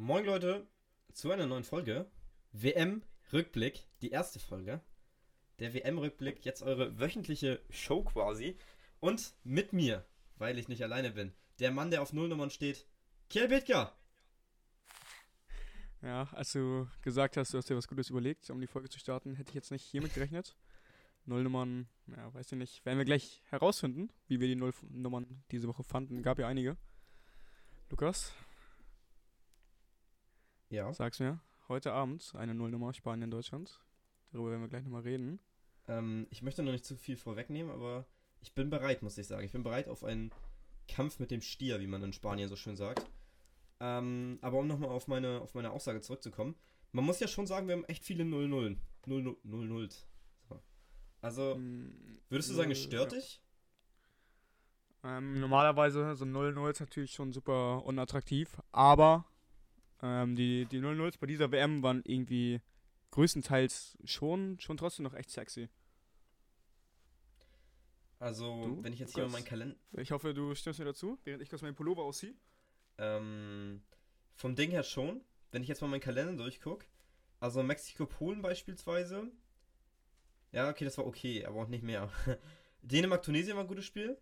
Moin Leute, zu einer neuen Folge. WM-Rückblick, die erste Folge. Der WM-Rückblick, jetzt eure wöchentliche Show quasi. Und mit mir, weil ich nicht alleine bin, der Mann, der auf Nullnummern steht, Kiel Bitka. Ja, als du gesagt hast, du hast dir was Gutes überlegt, um die Folge zu starten, hätte ich jetzt nicht hiermit gerechnet. Nullnummern, ja, weiß ich nicht. Werden wir gleich herausfinden, wie wir die Nullnummern diese Woche fanden. Gab ja einige. Lukas, Ja. sag's mir. Heute Abend eine Nullnummer Spanien-Deutschland. Darüber werden wir gleich nochmal reden. Ähm, ich möchte noch nicht zu viel vorwegnehmen, aber ich bin bereit, muss ich sagen. Ich bin bereit auf einen Kampf mit dem Stier, wie man in Spanien so schön sagt. Ähm, aber um nochmal auf meine, auf meine Aussage zurückzukommen, man muss ja schon sagen, wir haben echt viele 0-0. 0-0. 0-0. So. Also, Hm, würdest du sagen, es stört ja. dich? Ähm, normalerweise so 0-0 ist natürlich schon super unattraktiv, aber ähm, die, die 0-0s bei dieser WM waren irgendwie größtenteils schon, schon trotzdem noch echt sexy. Also, Du, wenn ich jetzt hier mal meinen Kalender. Ich hoffe, du stimmst mir dazu, während ich kurz meinen Pullover ausziehe. Ähm, vom Ding her schon. Wenn ich jetzt mal meinen Kalender durchgucke. Also Mexiko-Polen beispielsweise. Ja, okay, das war okay, aber auch nicht mehr. Dänemark-Tunesien war ein gutes Spiel.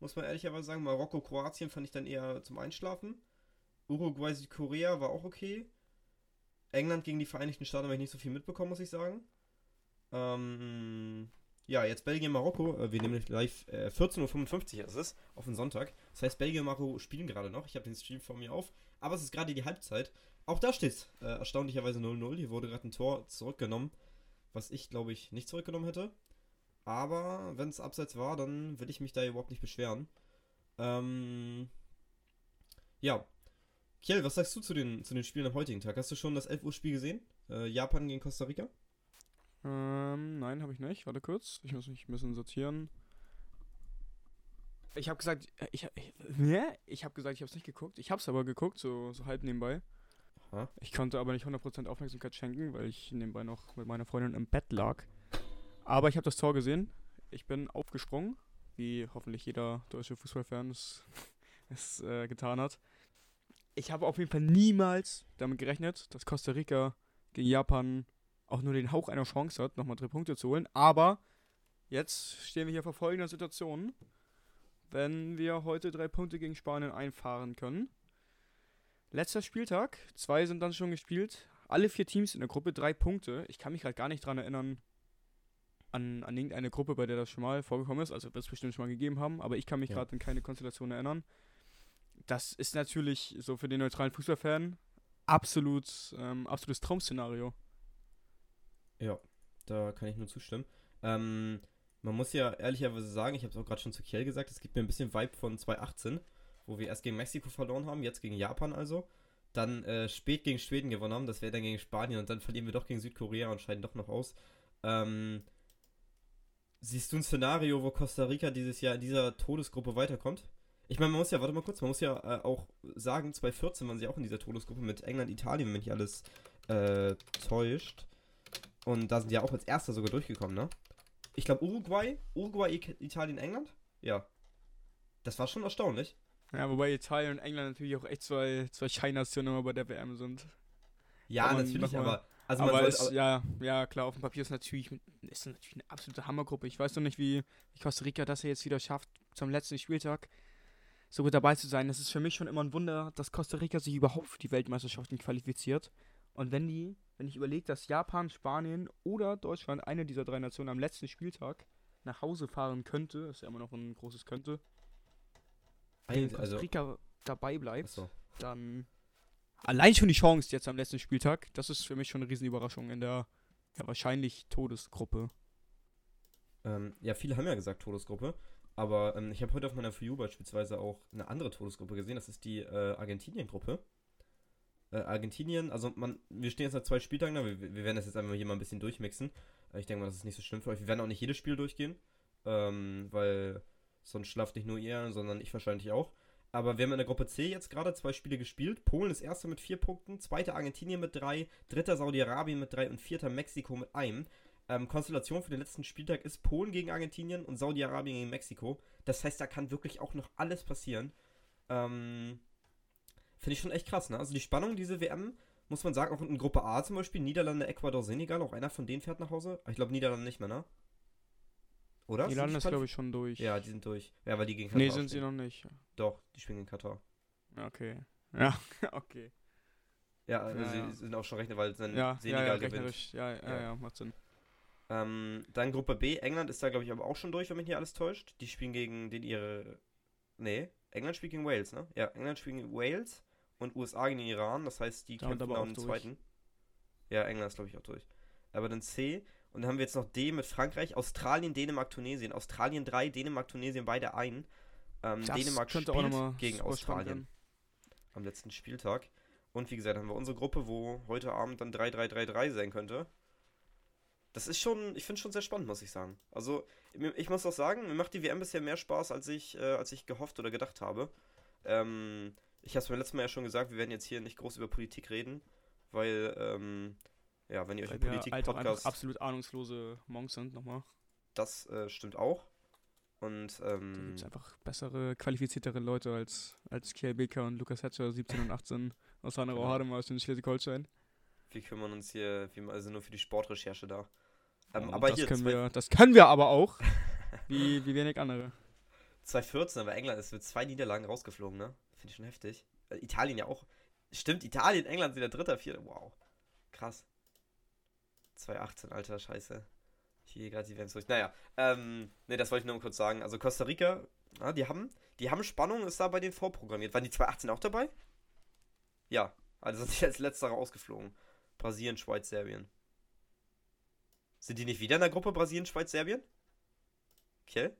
Muss man ehrlicherweise sagen. Marokko-Kroatien fand ich dann eher zum Einschlafen. Uruguay-Südkorea war auch okay. England gegen die Vereinigten Staaten habe ich nicht so viel mitbekommen, muss ich sagen. Ähm, ja, jetzt Belgien-Marokko. Äh, wir nehmen live äh, 14.55 Uhr ist es, auf den Sonntag. Das heißt, Belgien und Marokko spielen gerade noch. Ich habe den Stream vor mir auf. Aber es ist gerade die Halbzeit. Auch da steht es äh, erstaunlicherweise 0-0. Hier wurde gerade ein Tor zurückgenommen, was ich, glaube ich, nicht zurückgenommen hätte. Aber wenn es abseits war, dann will ich mich da überhaupt nicht beschweren. Ähm, ja. Kiel, was sagst du zu den, zu den Spielen am heutigen Tag? Hast du schon das 11 Uhr Spiel gesehen? Äh, Japan gegen Costa Rica? Ähm, nein, habe ich nicht. Warte kurz. Ich muss mich ein bisschen sortieren. Ich habe gesagt, äh, ich, ich, ne? ich habe gesagt, ich habe es nicht geguckt. Ich habe es aber geguckt, so, so halb nebenbei. Aha. Ich konnte aber nicht 100% Aufmerksamkeit schenken, weil ich nebenbei noch mit meiner Freundin im Bett lag. Aber ich habe das Tor gesehen. Ich bin aufgesprungen, wie hoffentlich jeder deutsche Fußballfan es, es äh, getan hat. Ich habe auf jeden Fall niemals damit gerechnet, dass Costa Rica gegen Japan auch nur den Hauch einer Chance hat, nochmal drei Punkte zu holen. Aber jetzt stehen wir hier vor folgender Situation. Wenn wir heute drei Punkte gegen Spanien einfahren können. Letzter Spieltag, zwei sind dann schon gespielt. Alle vier Teams in der Gruppe drei Punkte. Ich kann mich gerade gar nicht dran erinnern, an, an irgendeine Gruppe, bei der das schon mal vorgekommen ist. Also wird es bestimmt schon mal gegeben haben, aber ich kann mich Ja. gerade in keine Konstellation erinnern. Das ist natürlich so für den neutralen Fußballfan absolut, ähm, absolutes Traum-Szenario. Ja, da kann ich nur zustimmen. Ähm, man muss ja ehrlicherweise sagen, ich habe es auch gerade schon zu Kiel gesagt, es gibt mir ein bisschen Vibe von 2018, wo wir erst gegen Mexiko verloren haben, jetzt gegen Japan also. Dann äh, spät gegen Schweden gewonnen haben, das wäre dann gegen Spanien und dann verlieren wir doch gegen Südkorea und scheiden doch noch aus. Ähm, siehst du ein Szenario, wo Costa Rica dieses Jahr in dieser Todesgruppe weiterkommt? Ich meine, man muss ja, warte mal kurz, man muss ja äh, auch sagen, 2014 waren sie auch in dieser Todesgruppe mit England, Italien, wenn mich alles äh, täuscht. Und da sind die ja auch als Erster sogar durchgekommen, ne? Ich glaube Uruguay, Uruguay, Italien, England? Ja. Das war schon erstaunlich. Ja, wobei Italien und England natürlich auch echt zwei, zwei Scheinnationen bei der WM sind. Ja, natürlich, mal- aber. Also aber, sollte, ist, aber ja, ja, klar, auf dem Papier ist natürlich, ist natürlich eine absolute Hammergruppe. Ich weiß noch nicht, wie, wie Costa Rica das jetzt wieder schafft, zum letzten Spieltag so gut dabei zu sein. Das ist für mich schon immer ein Wunder, dass Costa Rica sich überhaupt für die Weltmeisterschaften qualifiziert. Und wenn die, wenn ich überlege, dass Japan, Spanien oder Deutschland, eine dieser drei Nationen am letzten Spieltag nach Hause fahren könnte, ist ja immer noch ein großes könnte, wenn Costa also, Rica dabei bleibt, achso. dann allein schon die Chance jetzt am letzten Spieltag, das ist für mich schon eine Riesenüberraschung in der ja, wahrscheinlich Todesgruppe. Ähm, ja, viele haben ja gesagt Todesgruppe. Aber ähm, ich habe heute auf meiner For You beispielsweise auch eine andere Todesgruppe gesehen. Das ist die äh, Argentinien-Gruppe. Äh, Argentinien, also man, wir stehen jetzt nach zwei Spieltagen da. Wir, wir werden das jetzt einmal hier mal ein bisschen durchmixen. Äh, ich denke mal, das ist nicht so schlimm für euch. Wir werden auch nicht jedes Spiel durchgehen. Ähm, weil sonst schlaft nicht nur ihr, sondern ich wahrscheinlich auch. Aber wir haben in der Gruppe C jetzt gerade zwei Spiele gespielt. Polen ist erster mit vier Punkten, zweiter Argentinien mit drei, dritter Saudi-Arabien mit drei und vierter Mexiko mit einem. Ähm, Konstellation für den letzten Spieltag ist Polen gegen Argentinien und Saudi-Arabien gegen Mexiko. Das heißt, da kann wirklich auch noch alles passieren. Ähm, Finde ich schon echt krass, ne? Also die Spannung diese WM, muss man sagen, auch in Gruppe A zum Beispiel, Niederlande, Ecuador, Senegal, auch einer von denen fährt nach Hause. Ich glaube Niederlande nicht mehr, ne? Oder? Niederlande ist, glaube ich, schon durch. Ja, die sind durch. Ja, weil die gegen Katar Nee, sind sie noch nicht. Doch, die spielen gegen Katar. Okay. Ja, okay. Ja, also ja, sie ja. sind auch schon rechnet, weil dann ja, Senegal ja, ja, gewinnt. Ja, ja, ja, ja, macht Sinn. Ähm, dann Gruppe B, England ist da, glaube ich, aber auch schon durch, wenn mich hier alles täuscht. Die spielen gegen den ihre. Nee, England spielt gegen Wales, ne? Ja, England spielt gegen Wales und USA gegen den Iran. Das heißt, die kämpfen auch im zweiten. Ja, England ist, glaube ich, auch durch. Aber dann C. Und dann haben wir jetzt noch D mit Frankreich, Australien, Dänemark, Tunesien. Australien 3, Dänemark, Tunesien beide ein. Ähm, Dänemark spielt gegen Australien am letzten Spieltag. Und wie gesagt, haben wir unsere Gruppe, wo heute Abend dann 3-3-3-3 sein könnte. Das ist schon, ich finde schon sehr spannend, muss ich sagen. Also, ich muss auch sagen, mir macht die WM bisher mehr Spaß, als ich, äh, als ich gehofft oder gedacht habe. Ähm, ich habe es beim letzten Mal ja schon gesagt, wir werden jetzt hier nicht groß über Politik reden, weil, ähm, ja, wenn ihr euch einen Politik-Podcast... absolut ahnungslose Monks sind, nochmal. Das äh, stimmt auch. Und, ähm... Da gibt es einfach bessere, qualifiziertere Leute als, als Kiel Becker und Lukas Hatcher, 17 und 18, aus Hanau genau. Aus Schleswig-Holstein. Wir kümmern uns hier, wir also nur für die Sportrecherche da. Ähm, oh, aber das hier, können wir, das können wir aber auch. wie, wie wenig andere. 2014, aber England ist mit zwei Niederlagen rausgeflogen, ne? Finde ich schon heftig. Äh, Italien ja auch. Stimmt, Italien, England sind der dritte, vierte. Wow. Krass. 2018, alter Scheiße. Hier gerade die WMs durch. Naja, ähm, ne, das wollte ich nur mal kurz sagen. Also Costa Rica, na, die haben, die haben Spannung, ist da bei denen vorprogrammiert. Waren die 2018 auch dabei? Ja, also sind die als letzter rausgeflogen. Brasilien, Schweiz, Serbien. Sind die nicht wieder in der Gruppe Brasilien, Schweiz, Serbien? Okay.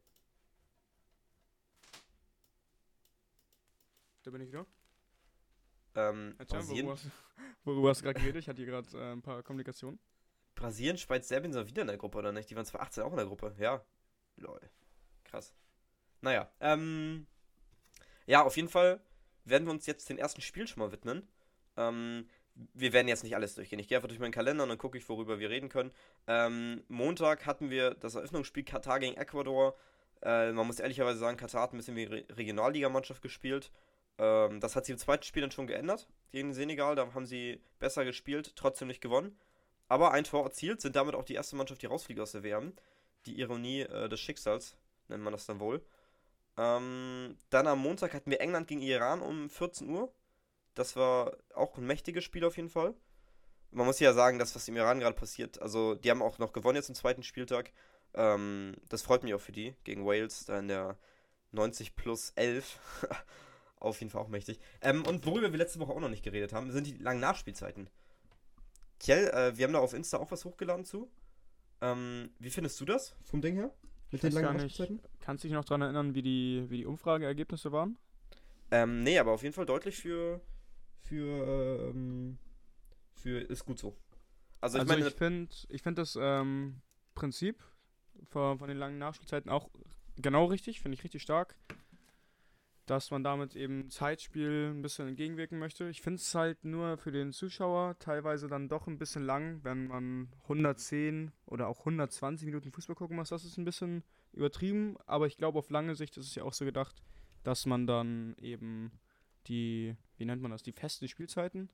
Da bin ich wieder. Ähm, Brasilien. Worüber hast, worüber hast du gerade geredet? Ich hatte hier gerade äh, ein paar Kommunikationen. Brasilien, Schweiz, Serbien sind wieder in der Gruppe, oder nicht? Die waren 2018 auch in der Gruppe. Ja. Lol. Krass. Naja, ähm. Ja, auf jeden Fall werden wir uns jetzt den ersten Spiel schon mal widmen. Ähm, wir werden jetzt nicht alles durchgehen. Ich gehe einfach durch meinen Kalender und dann gucke ich, worüber wir reden können. Ähm, Montag hatten wir das Eröffnungsspiel Katar gegen Ecuador. Äh, man muss ehrlicherweise sagen, Katar hat ein bisschen wie Re Regionalligamannschaft gespielt. Ähm, das hat sich im zweiten Spiel dann schon geändert gegen Senegal. Da haben sie besser gespielt, trotzdem nicht gewonnen. Aber ein Tor erzielt, sind damit auch die erste Mannschaft, die rausfliegt aus der WM. Die Ironie äh, des Schicksals, nennt man das dann wohl. Ähm, dann am Montag hatten wir England gegen Iran um 14 Uhr. Das war auch ein mächtiges Spiel auf jeden Fall. Man muss ja sagen, dass was im Iran gerade passiert, also die haben auch noch gewonnen jetzt im zweiten Spieltag. Ähm, das freut mich auch für die gegen Wales, da in der 90 plus 11. auf jeden Fall auch mächtig. Ähm, und worüber wir letzte Woche auch noch nicht geredet haben, sind die langen Nachspielzeiten. Kjell, äh, wir haben da auf Insta auch was hochgeladen zu. Ähm, wie findest du das vom Ding her? Mit den langen Nachspielzeiten? Kannst du dich noch daran erinnern, wie die, wie die Umfrageergebnisse waren? Ähm, nee, aber auf jeden Fall deutlich für, für, ähm, für ist gut so. Also, also ich, ich finde ich find das ähm, Prinzip von, von den langen Nachspielzeiten auch genau richtig, finde ich richtig stark, dass man damit eben Zeitspiel ein bisschen entgegenwirken möchte. Ich finde es halt nur für den Zuschauer teilweise dann doch ein bisschen lang, wenn man 110 oder auch 120 Minuten Fußball gucken muss. Das ist ein bisschen übertrieben, aber ich glaube, auf lange Sicht ist es ja auch so gedacht, dass man dann eben die, wie nennt man das, die festen Spielzeiten,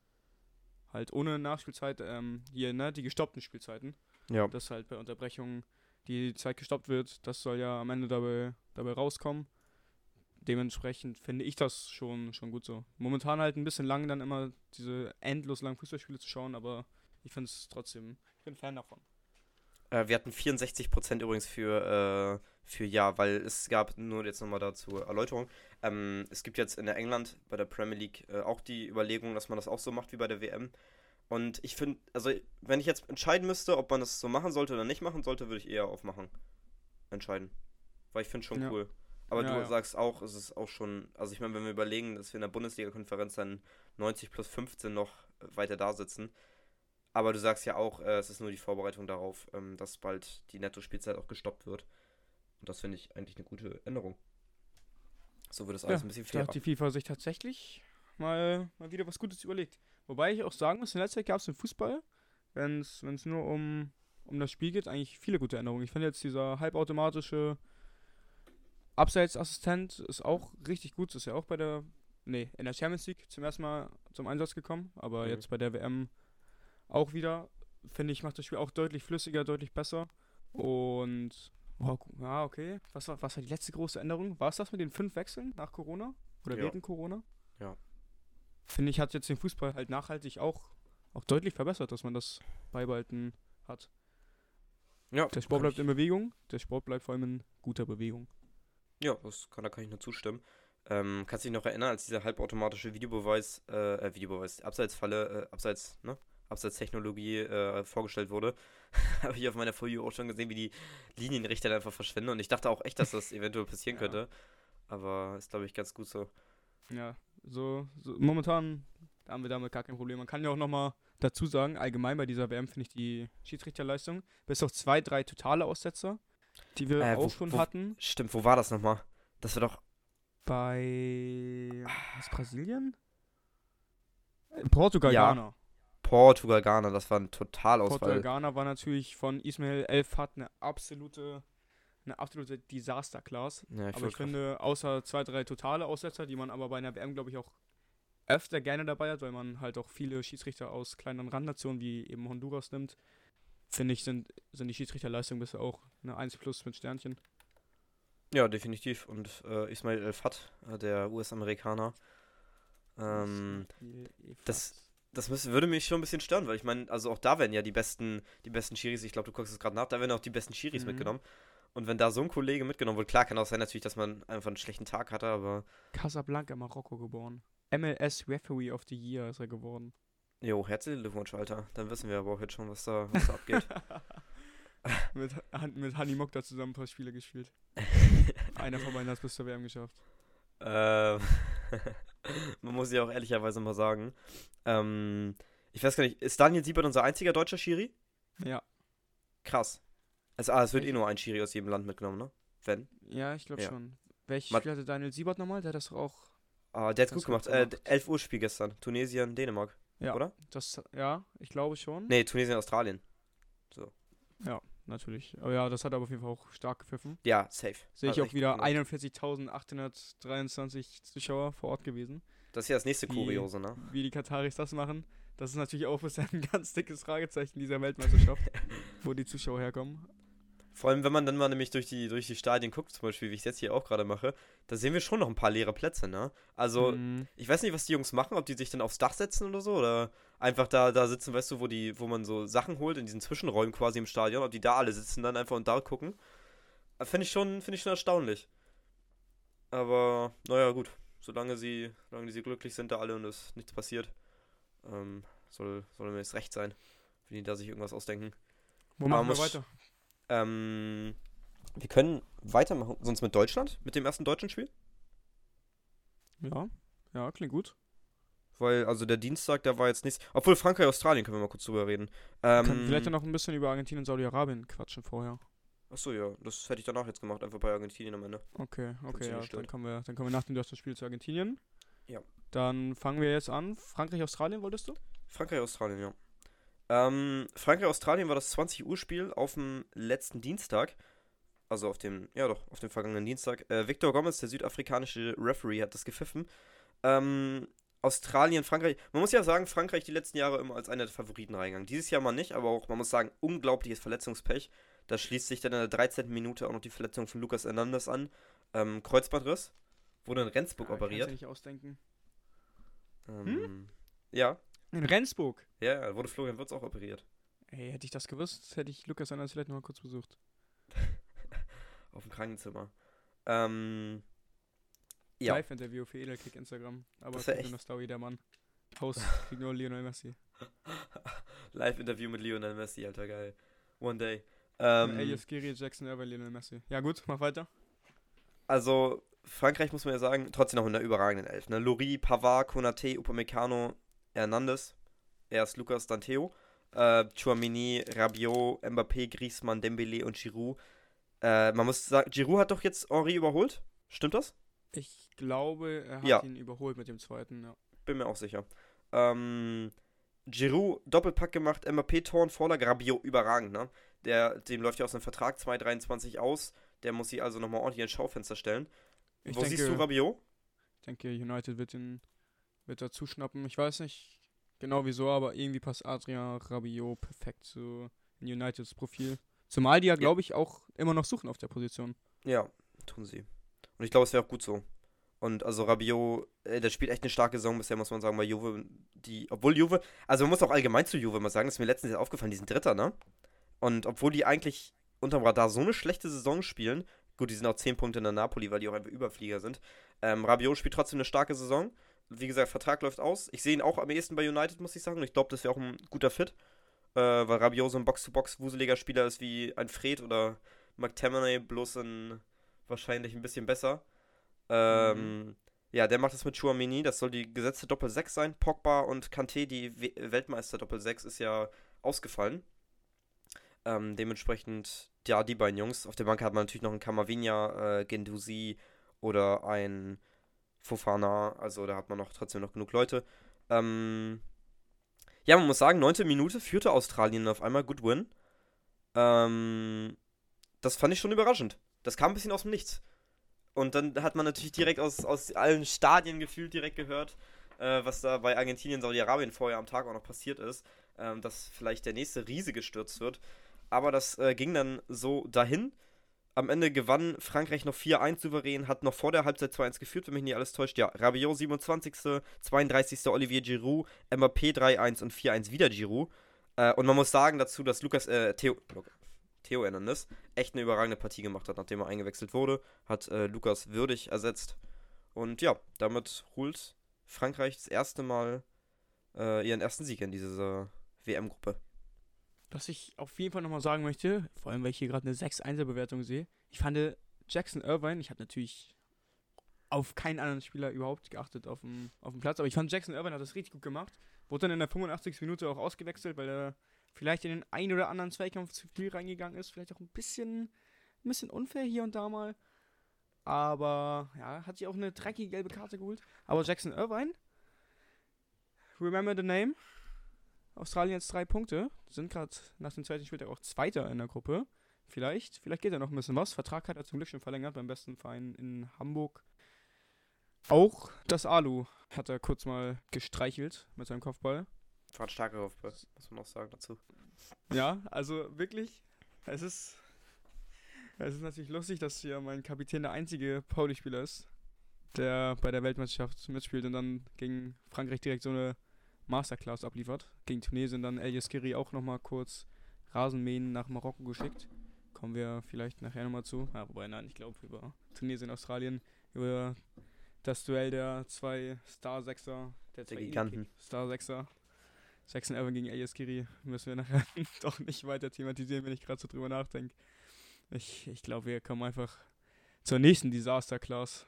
halt ohne Nachspielzeit, ähm, hier, ne, die gestoppten Spielzeiten. Ja. Dass halt bei Unterbrechungen die Zeit gestoppt wird, das soll ja am Ende dabei, dabei rauskommen. Dementsprechend finde ich das schon, schon gut so. Momentan halt ein bisschen lang, dann immer diese endlos langen Fußballspiele zu schauen, aber ich finde es trotzdem, ich bin Fan davon. Äh, wir hatten 64% übrigens für, äh, für Ja, weil es gab, nur jetzt nochmal dazu Erläuterung, ähm, es gibt jetzt in der England bei der Premier League äh, auch die Überlegung, dass man das auch so macht wie bei der WM. Und ich finde, also wenn ich jetzt entscheiden müsste, ob man das so machen sollte oder nicht machen sollte, würde ich eher aufmachen. Entscheiden. Weil ich finde schon ja. cool. Aber ja, du ja. sagst auch, es ist auch schon, also ich meine, wenn wir überlegen, dass wir in der Bundesliga-Konferenz dann 90 plus 15 noch weiter da sitzen, aber du sagst ja auch, äh, es ist nur die Vorbereitung darauf, ähm, dass bald die Netto-Spielzeit auch gestoppt wird. Und das finde ich eigentlich eine gute Änderung. So wird es alles ja, ein bisschen fairer. Da hat die FIFA sich tatsächlich mal, mal wieder was Gutes überlegt. Wobei ich auch sagen muss, in letzter Zeit gab es im Fußball, wenn es nur um, um das Spiel geht, eigentlich viele gute Änderungen. Ich finde jetzt dieser halbautomatische Abseitsassistent ist auch richtig gut. Das ist ja auch bei der nee, in der Champions League zum ersten Mal zum Einsatz gekommen, aber Mhm. jetzt bei der WM auch wieder. Finde ich, macht das Spiel auch deutlich flüssiger, deutlich besser. Und, oh, ja, okay. Was war, was war die letzte große Änderung? War es das mit den fünf Wechseln nach Corona? Oder Ja. während Corona? Ja. Finde ich, hat jetzt den Fußball halt nachhaltig auch, auch deutlich verbessert, dass man das beibehalten hat. Ja, Der Sport bleibt in Bewegung, der Sport bleibt vor allem in guter Bewegung. Ja, das kann, da kann ich nur zustimmen. Ähm, kannst du dich noch erinnern, als dieser halbautomatische Videobeweis, äh, äh, Videobeweis, Abseitsfalle, äh, Abseits, ne? Abseitstechnologie äh, vorgestellt wurde, habe ich auf meiner Folie auch schon gesehen, wie die Linienrichter dann einfach verschwinden. Und ich dachte auch echt, dass das eventuell passieren Ja. könnte. Aber ist, glaube ich, ganz gut so. Ja, so, so momentan haben wir damit gar kein Problem. Man kann ja auch nochmal dazu sagen, allgemein bei dieser WM finde ich die Schiedsrichterleistung, bis auf zwei, drei totale Aussetzer, die wir Äh, wo- auch schon wo- hatten, Stimmt, wo war das nochmal? Das war doch. bei was, Brasilien? Äh, Portugal, Ja, Ghana. Portugal, Ghana, das war ein Portugal, Totalausfall. Ghana war natürlich von Ismail Elfat eine absolute, eine absolute Disaster-Class. Ja, ich aber ich finde, außer zwei, drei totale Aussetzer, die man aber bei einer WM, glaube ich, auch öfter gerne dabei hat, weil man halt auch viele Schiedsrichter aus kleineren Randnationen wie eben Honduras nimmt, finde ich, sind, sind die Schiedsrichterleistungen bisher auch eine 1 plus mit Sternchen. Ja, definitiv. Und äh, Ismail El-Fat, äh, der US-Amerikaner, ähm, das- das müsste, würde mich schon ein bisschen stören, weil ich meine, also auch da werden ja die besten, die besten Schiris, ich glaube, du guckst es gerade nach, da werden auch die besten Schiris Mhm. mitgenommen. Und wenn da so ein Kollege mitgenommen wird, klar kann auch sein natürlich, dass man einfach einen schlechten Tag hatte, aber Casablanca, Marokko geboren. MLS Referee of the Year ist er geworden. jo, herzlichen Glückwunsch, Alter. Dann wissen wir aber auch jetzt schon, was da, was da abgeht. mit, mit Hani Mokta zusammen ein paar Spiele gespielt. Einer von beiden hat es bis zur WM geschafft. Ähm, man muss ja auch ehrlicherweise mal sagen, ähm, ich weiß gar nicht, ist Daniel Siebert unser einziger deutscher Schiri? Ja, Krass. Also, ah, es wird eh Echt? nur ein Schiri aus jedem Land mitgenommen, ne? Wenn. ja, ich glaube Ja. schon. Welches Mat- Spiel hatte Daniel Siebert nochmal? Der hat das auch. Ah, der hat's gut gemacht. Äh, gemacht. 11 Uhr Spiel gestern. Tunesien, Dänemark. Ja, Oder? Das, ja, ich glaube schon. Nee, Tunesien, Australien. Ja, natürlich. Aber ja, das hat aber auf jeden Fall auch stark gepfiffen. Ja, safe. Sehe ich auch wieder gut gemacht. 41.823 Zuschauer vor Ort gewesen. Das ist ja das nächste Wie- Kuriose, ne? Wie die Kataris das machen, das ist natürlich auch bisher ein ganz dickes Fragezeichen dieser Weltmeisterschaft, wo die Zuschauer herkommen. Vor allem, wenn man dann mal nämlich durch die, durch die Stadien guckt, zum Beispiel, wie ich es jetzt hier auch gerade mache, da sehen wir schon noch ein paar leere Plätze, ne? Also, Mhm. ich weiß nicht, was die Jungs machen, ob die sich dann aufs Dach setzen oder so, oder einfach da, da sitzen, weißt du, wo die, wo man so Sachen holt, in diesen Zwischenräumen quasi im Stadion, ob die da alle sitzen dann einfach und da gucken. Finde ich schon, finde ich schon erstaunlich. Aber, naja, gut. Solange sie, solange sie glücklich sind da alle und es nichts passiert, ähm, soll, soll mir das recht sein, wenn die da sich irgendwas ausdenken. Wo machen wir weiter? Ähm, wir können weitermachen, sonst mit Deutschland, mit dem ersten deutschen Spiel. Ja, ja, klingt gut. Weil, also der Dienstag, der war jetzt nichts. Obwohl Frankreich, Australien können wir mal kurz drüber reden. Ähm, Können vielleicht noch ein bisschen über Argentinien und Saudi-Arabien quatschen vorher. Achso, ja, das hätte ich danach jetzt gemacht, einfach bei Argentinien am Ende. Okay, okay, ja dann kommen wir, dann kommen wir nach dem ersten Spiel zu Argentinien. Ja. Dann fangen wir jetzt an. Frankreich, Australien wolltest du? Frankreich, Australien, ja. Ähm, Frankreich, Australien war das 20 Uhr Spiel auf dem letzten Dienstag. Also auf dem, ja doch, auf dem vergangenen Dienstag. Äh, Victor Gomez, der südafrikanische Referee, hat das gepfiffen. Ähm, Australien, Frankreich. Man muss ja sagen, Frankreich die letzten Jahre immer als einer der Favoriten reingegangen. Dieses Jahr mal nicht, aber auch, man muss sagen, unglaubliches Verletzungspech. Da schließt sich dann in der 13. Minute auch noch die Verletzung von Lukas Hernandez an. Ähm, Kreuzbandriss. Wurde in Rendsburg Ja, kannst operiert. du nicht ausdenken. Ähm, Ja, In Rendsburg. ja, ja, wurde Florian Wirtz auch operiert. Ey, hätte ich das gewusst, hätte ich Lukas Anders vielleicht noch mal kurz besucht. Auf dem Krankenzimmer. Ähm, ja. Live-Interview für Edelkick Instagram. Aber Das echt- der Story der Mann. Haus kriegt nur Lionel Messi. Live-Interview mit Lionel Messi, alter, geil. One day. Ähm, Elias Giri, Jackson Irvine, Lionel Messi. Ja gut, mach weiter. also, Frankreich muss man ja sagen, trotzdem noch in der überragenden Elf. Ne? Lori, Pavard, Konate, Upamecano, Hernandez. Erst Lukas, dann Theo. Äh, Chouamini, Rabiot, Mbappé, Griezmann, Dembele und Giroud. Äh, man muss sagen, Giroud hat doch jetzt Henri überholt. Stimmt das? Ich glaube, er hat Ja. ihn überholt mit dem zweiten, ja. Bin mir auch sicher. Ähm, Giroud Doppelpack gemacht, Mbappé Tor und Vorlage, Rabiot überragend, ne? Der, dem läuft ja aus dem Vertrag 2023 aus. Der muss sich also nochmal ordentlich ins Schaufenster stellen. Ich Wo denke, siehst du Rabiot? denke, United wird ihn wird da zuschnappen. Ich weiß nicht genau wieso, aber irgendwie passt Adrian Rabiot perfekt zu Uniteds Profil. Zumal die ja, glaube ich, auch immer noch suchen auf der Position. Ja, tun sie. Und ich glaube, es wäre auch gut so. Und also Rabiot, äh, der spielt echt eine starke Saison bisher, muss man sagen, bei Juve. Die, obwohl Juve, also man muss auch allgemein zu Juve mal sagen, das ist mir letztens jetzt aufgefallen, die sind Dritter, ne? Und obwohl die eigentlich unterm Radar so eine schlechte Saison spielen, gut, die sind auch 10 Punkte in der Napoli, weil die auch einfach Überflieger sind. Ähm, Rabiot spielt trotzdem eine starke Saison. Wie gesagt, Vertrag läuft aus. Ich sehe ihn auch am ehesten bei United, muss ich sagen. Und ich glaube, das wäre auch ein guter Fit. Äh, weil Rabiot so ein Box-to-Box-wuseliger Spieler ist wie ein Fred oder McTamaney, bloß ein, wahrscheinlich ein bisschen besser. Ähm, mhm. Ja, der macht das mit Chouamini. Das soll die gesetzte Doppel-6 sein. Pogba und Kanté, die Weltmeister Doppel-6, ist ja ausgefallen. Ähm, dementsprechend, ja, die beiden Jungs. Auf der Bank hat man natürlich noch einen Kamavinga, äh, Gendusi oder ein Fofana. Also da hat man noch trotzdem noch genug Leute. Ähm, ja, man muss sagen, 9. Minute führte Australien auf einmal Good Win. Ähm, das fand ich schon überraschend. Das kam ein bisschen aus dem Nichts. Und dann hat man natürlich direkt aus, aus allen Stadien gefühlt direkt gehört, äh, was da bei Argentinien, Saudi-Arabien vorher am Tag auch noch passiert ist, ähm, dass vielleicht der nächste Riese gestürzt wird. Aber das äh, ging dann so dahin. Am Ende gewann Frankreich noch 4-1 souverän, hat noch vor der Halbzeit 2-1 geführt, wenn mich nicht alles täuscht. Ja, Rabiot 27., 32. Olivier Giroud, MAP 3-1 und 4-1 wieder Giroud. Äh, und man muss sagen dazu, dass Lukas, äh, Theo, Theo Hernandez echt eine überragende Partie gemacht hat, nachdem er eingewechselt wurde. Hat äh, Lukas würdig ersetzt. Und ja, damit holt Frankreich das erste Mal äh, ihren ersten Sieg in dieser WM-Gruppe. Was ich auf jeden Fall nochmal sagen möchte, vor allem weil ich hier gerade eine 6-1er-Bewertung sehe, ich fand Jackson Irvine, ich habe natürlich auf keinen anderen Spieler überhaupt geachtet auf dem, auf dem Platz, aber ich fand Jackson Irvine hat das richtig gut gemacht. Wurde dann in der 85. Minute auch ausgewechselt, weil er vielleicht in den einen oder anderen Zweikampf zu viel reingegangen ist. Vielleicht auch ein bisschen, ein bisschen unfair hier und da mal. Aber ja, hat sich auch eine dreckige gelbe Karte geholt. Aber Jackson Irvine, remember the name. Australien jetzt drei Punkte. Sind gerade nach dem zweiten Spieltag auch Zweiter in der Gruppe. Vielleicht, vielleicht geht da noch ein bisschen was. Vertrag hat er zum Glück schon verlängert beim besten Verein in Hamburg. Auch das Alu hat er kurz mal gestreichelt mit seinem Kopfball. War ein starker Kopfball, muss man auch sagen dazu. Ja, also wirklich, es ist, es ist natürlich lustig, dass hier mein Kapitän der einzige Pauli-Spieler ist, der bei der Weltmeisterschaft mitspielt und dann gegen Frankreich direkt so eine Masterclass abliefert. Gegen Tunesien dann El Yaskiri auch nochmal kurz Rasenmähen nach Marokko geschickt. Kommen wir vielleicht nachher nochmal zu. Ja, wobei, nein, ich glaube über Tunesien, Australien, über das Duell der zwei Star-Sechser, der, der Giganten. Star-Sechser. Jackson Evan gegen Elias Kiri müssen wir nachher doch nicht weiter thematisieren, wenn ich gerade so drüber nachdenke. Ich, ich glaube, wir kommen einfach zur nächsten Disaster-Class.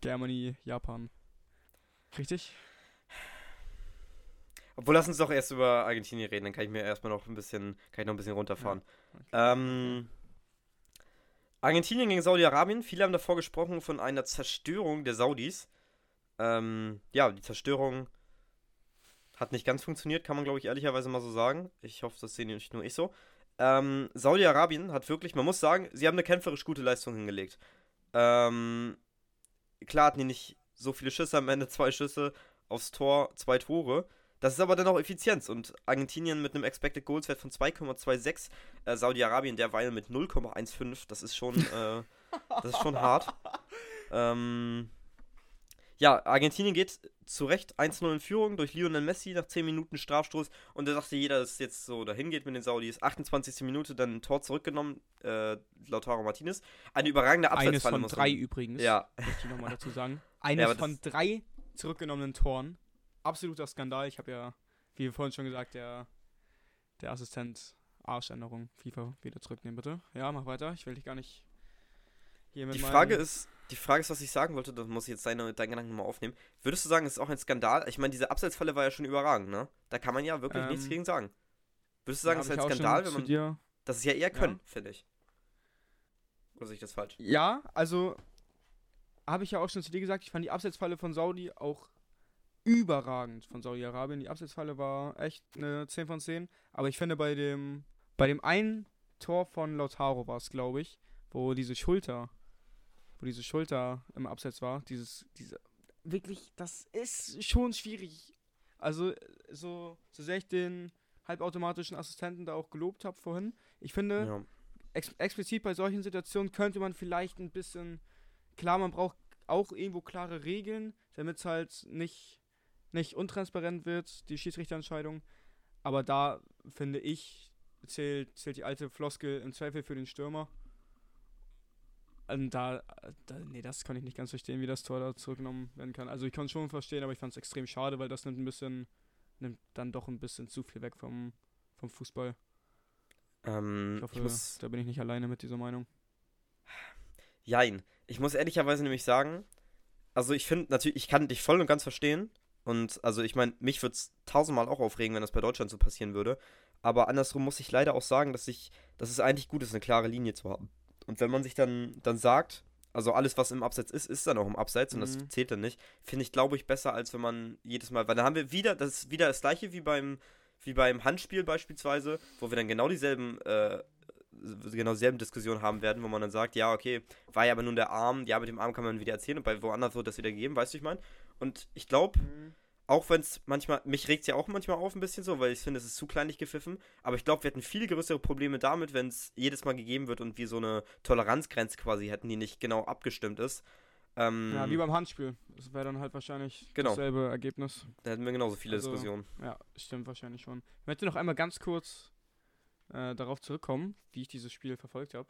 Germany, Japan. Richtig? Obwohl, lass uns doch erst über Argentinien reden, dann kann ich mir erstmal noch ein bisschen, kann ich noch ein bisschen runterfahren. Ja, okay. ähm, Argentinien gegen Saudi-Arabien, viele haben davor gesprochen von einer Zerstörung der Saudis. Ähm, ja, die Zerstörung hat nicht ganz funktioniert, kann man glaube ich ehrlicherweise mal so sagen. Ich hoffe, das sehen nicht nur ich so. Ähm, Saudi-Arabien hat wirklich, man muss sagen, sie haben eine kämpferisch gute Leistung hingelegt. Ähm, klar hatten die nicht so viele Schüsse, am Ende zwei Schüsse aufs Tor, zwei Tore. Das ist aber dann auch Effizienz und Argentinien mit einem Expected Goals Wert von 2,26, äh, Saudi-Arabien derweil mit 0,15. Das ist schon, äh, das ist schon hart. Ähm, ja, Argentinien geht zu Recht 1-0 in Führung durch Lionel Messi nach 10 Minuten Strafstoß und da dachte jeder, dass es jetzt so dahin geht mit den Saudis. 28. Minute dann ein Tor zurückgenommen, äh, Lautaro Martinez. Eine überragende Abseitsfalle. Eines von drei übrigens, ja. möchte ich nochmal dazu sagen. Eines ja, von drei zurückgenommenen Toren absoluter Skandal. Ich habe ja, wie vorhin schon gesagt, der, der Assistent Arschänderung FIFA wieder zurücknehmen, bitte. Ja, mach weiter. Ich will dich gar nicht hier mit Die Frage ist, die Frage ist, was ich sagen wollte, das muss ich jetzt deine, deinen Gedanken mal aufnehmen. Würdest du sagen, es ist auch ein Skandal? Ich meine, diese Abseitsfalle war ja schon überragend, ne? Da kann man ja wirklich ähm, nichts gegen sagen. Würdest du sagen, es ist ein Skandal, wenn man. Dir, das ist ja eher können, ja. finde ich. Oder sehe ich das falsch? Ja, also habe ich ja auch schon zu dir gesagt, ich fand die Abseitsfalle von Saudi auch überragend von Saudi-Arabien. Die Abseitsfalle war echt eine 10 von 10. Aber ich finde, bei dem, bei dem einen Tor von Lautaro war es, glaube ich, wo diese Schulter, wo diese Schulter im Abseits war, dieses, diese, wirklich, das ist schon schwierig. Also, so, so sehr ich den halbautomatischen Assistenten da auch gelobt habe vorhin, ich finde, Ja. ex explizit bei solchen Situationen könnte man vielleicht ein bisschen, klar, man braucht auch irgendwo klare Regeln, damit es halt nicht, nicht untransparent wird, die Schiedsrichterentscheidung. Aber da finde ich, zählt, zählt die alte Floskel im Zweifel für den Stürmer. Und da, da, nee, das kann ich nicht ganz verstehen, wie das Tor da zurückgenommen werden kann. Also ich kann es schon verstehen, aber ich fand es extrem schade, weil das nimmt ein bisschen, nimmt dann doch ein bisschen zu viel weg vom, vom Fußball. Ähm, Ich hoffe, ich muss, da bin ich nicht alleine mit dieser Meinung. Jein. Ich muss ehrlicherweise nämlich sagen, also ich finde natürlich, ich kann dich voll und ganz verstehen. Und also ich meine, mich würde es tausendmal auch aufregen, wenn das bei Deutschland so passieren würde. Aber andersrum muss ich leider auch sagen, dass ich, dass es eigentlich gut ist, eine klare Linie zu haben. Und wenn man sich dann, dann sagt, also alles, was im Abseits ist, ist dann auch im Abseits und das Mhm. zählt dann nicht, finde ich, glaube ich, besser, als wenn man jedes Mal, weil dann haben wir wieder, das ist wieder das gleiche wie beim, wie beim Handspiel beispielsweise, wo wir dann genau dieselben, äh, genau dieselben Diskussionen haben werden, wo man dann sagt, ja, okay, war ja aber nun der Arm, ja, mit dem Arm kann man wieder erzählen und bei woanders wird das wieder gegeben, weißt du, ich meine? Und ich glaube, auch wenn es manchmal, mich regt es ja auch manchmal auf ein bisschen so, weil ich finde, es ist zu kleinlich gepfiffen, aber ich glaube, wir hätten viel größere Probleme damit, wenn es jedes Mal gegeben wird und wir so eine Toleranzgrenze quasi hätten, die nicht genau abgestimmt ist. Ähm, Ja, wie beim Handspiel. Das wäre dann halt wahrscheinlich Genau. dasselbe Ergebnis. da hätten wir genauso viele Also- Diskussionen. Ja, stimmt wahrscheinlich schon. Ich möchte noch einmal ganz kurz äh, darauf zurückkommen, wie ich dieses Spiel verfolgt habe.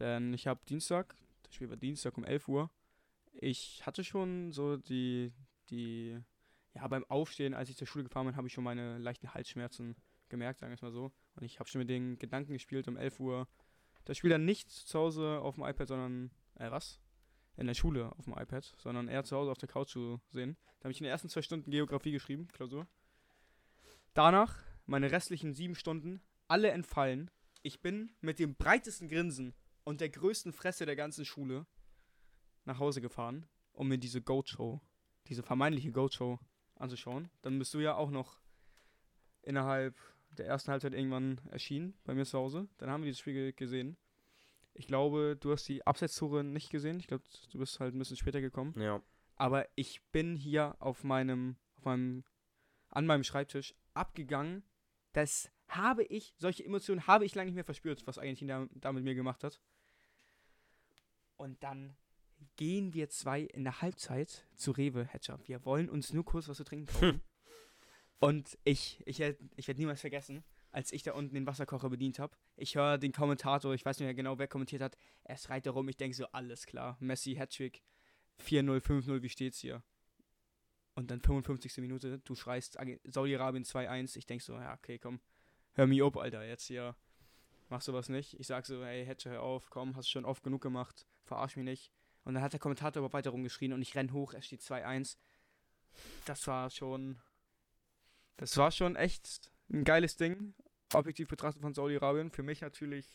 Denn ich habe Dienstag, das Spiel war Dienstag um 11 Uhr. Ich hatte schon so die, die, ja, beim Aufstehen, als ich zur Schule gefahren bin, habe ich schon meine leichten Halsschmerzen gemerkt, sagen wir es mal so. Und ich habe schon mit den Gedanken gespielt, um 11 Uhr das Spiel dann nicht zu Hause auf dem iPad, sondern, äh, was? In der Schule auf dem iPad, sondern eher zu Hause auf der Couch zu sehen. Da habe ich in den ersten zwei Stunden Geografie geschrieben, Klausur. Danach meine restlichen sieben Stunden alle entfallen. Ich bin mit dem breitesten Grinsen und der größten Fresse der ganzen Schule nach Hause gefahren, um mir diese Goat-Show, diese vermeintliche Goat-Show anzuschauen. Dann bist du ja auch noch innerhalb der ersten Halbzeit irgendwann erschienen bei mir zu Hause. Dann haben wir dieses Spiel ge- gesehen. Ich glaube, du hast die Absetztore nicht gesehen. Ich glaube, du bist halt ein bisschen später gekommen. Ja. Aber ich bin hier auf meinem, auf meinem, an meinem Schreibtisch abgegangen. Das habe ich, solche Emotionen habe ich lange nicht mehr verspürt, was eigentlich da, da mit mir gemacht hat. Und dann gehen wir zwei in der Halbzeit zu Rewe Hatcher. Wir wollen uns nur kurz was zu trinken kaufen. Und ich, ich, ich werde niemals vergessen, als ich da unten den Wasserkocher bedient habe. Ich höre den Kommentator, ich weiß nicht mehr genau, wer kommentiert hat. Er schreit da rum. Ich denke so, alles klar. Messi, Hattrick, 4-0, 5-0, wie steht's hier? Und dann 55. Minute, du schreist Saudi-Arabien 2-1. Ich denk so, ja, okay, komm, hör mir auf, Alter, jetzt hier. Mach sowas nicht. Ich sag so, hey, Hedge, hör auf, komm, hast schon oft genug gemacht, verarsch mich nicht. Und dann hat der Kommentator aber weiter rumgeschrien und ich renn hoch, es steht 2-1. Das war schon, das war schon echt ein geiles Ding, objektiv betrachtet von Saudi-Arabien. Für mich natürlich,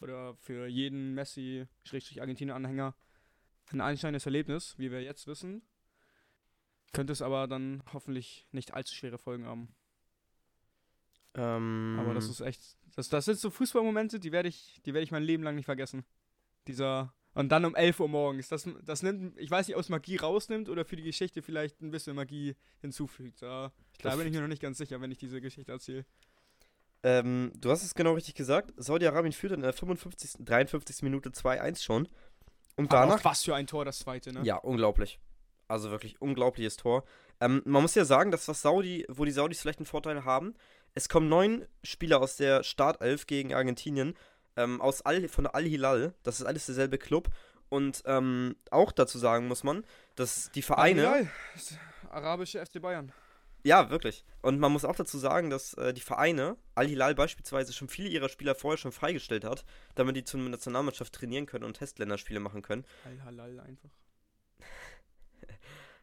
oder für jeden Messi-Argentinien-Anhänger, ein einschneidendes Erlebnis, wie wir jetzt wissen. Könnte es aber dann hoffentlich nicht allzu schwere Folgen haben. Ähm, Aber das ist echt. Das, das sind so Fußballmomente, die werde ich, die werde ich mein Leben lang nicht vergessen. Dieser. Und dann um 11 Uhr morgens. Das, das nimmt, ich weiß nicht, ob es Magie rausnimmt oder für die Geschichte vielleicht ein bisschen Magie hinzufügt. Da, da bin ich mir noch nicht ganz sicher, wenn ich diese Geschichte erzähle. Ähm, du hast es genau richtig gesagt. Saudi-Arabien führt in der 55., 53. Minute 2-1 schon. Und Aber danach. was für ein Tor, das zweite, ne? Ja, unglaublich. Also wirklich unglaubliches Tor. Ähm, man muss ja sagen, dass was Saudi, wo die Saudis vielleicht einen Vorteil haben, es kommen neun Spieler aus der Startelf gegen Argentinien, ähm, aus Al, von Al-Hilal, das ist alles derselbe Club. Und ähm, auch dazu sagen muss man, dass die Vereine. Al-Hilal, Arabische FC Bayern. Ja, wirklich. Und man muss auch dazu sagen, dass äh, die Vereine, Al-Hilal beispielsweise, schon viele ihrer Spieler vorher schon freigestellt hat, damit die zur Nationalmannschaft trainieren können und Testländerspiele machen können. Al-Halal einfach.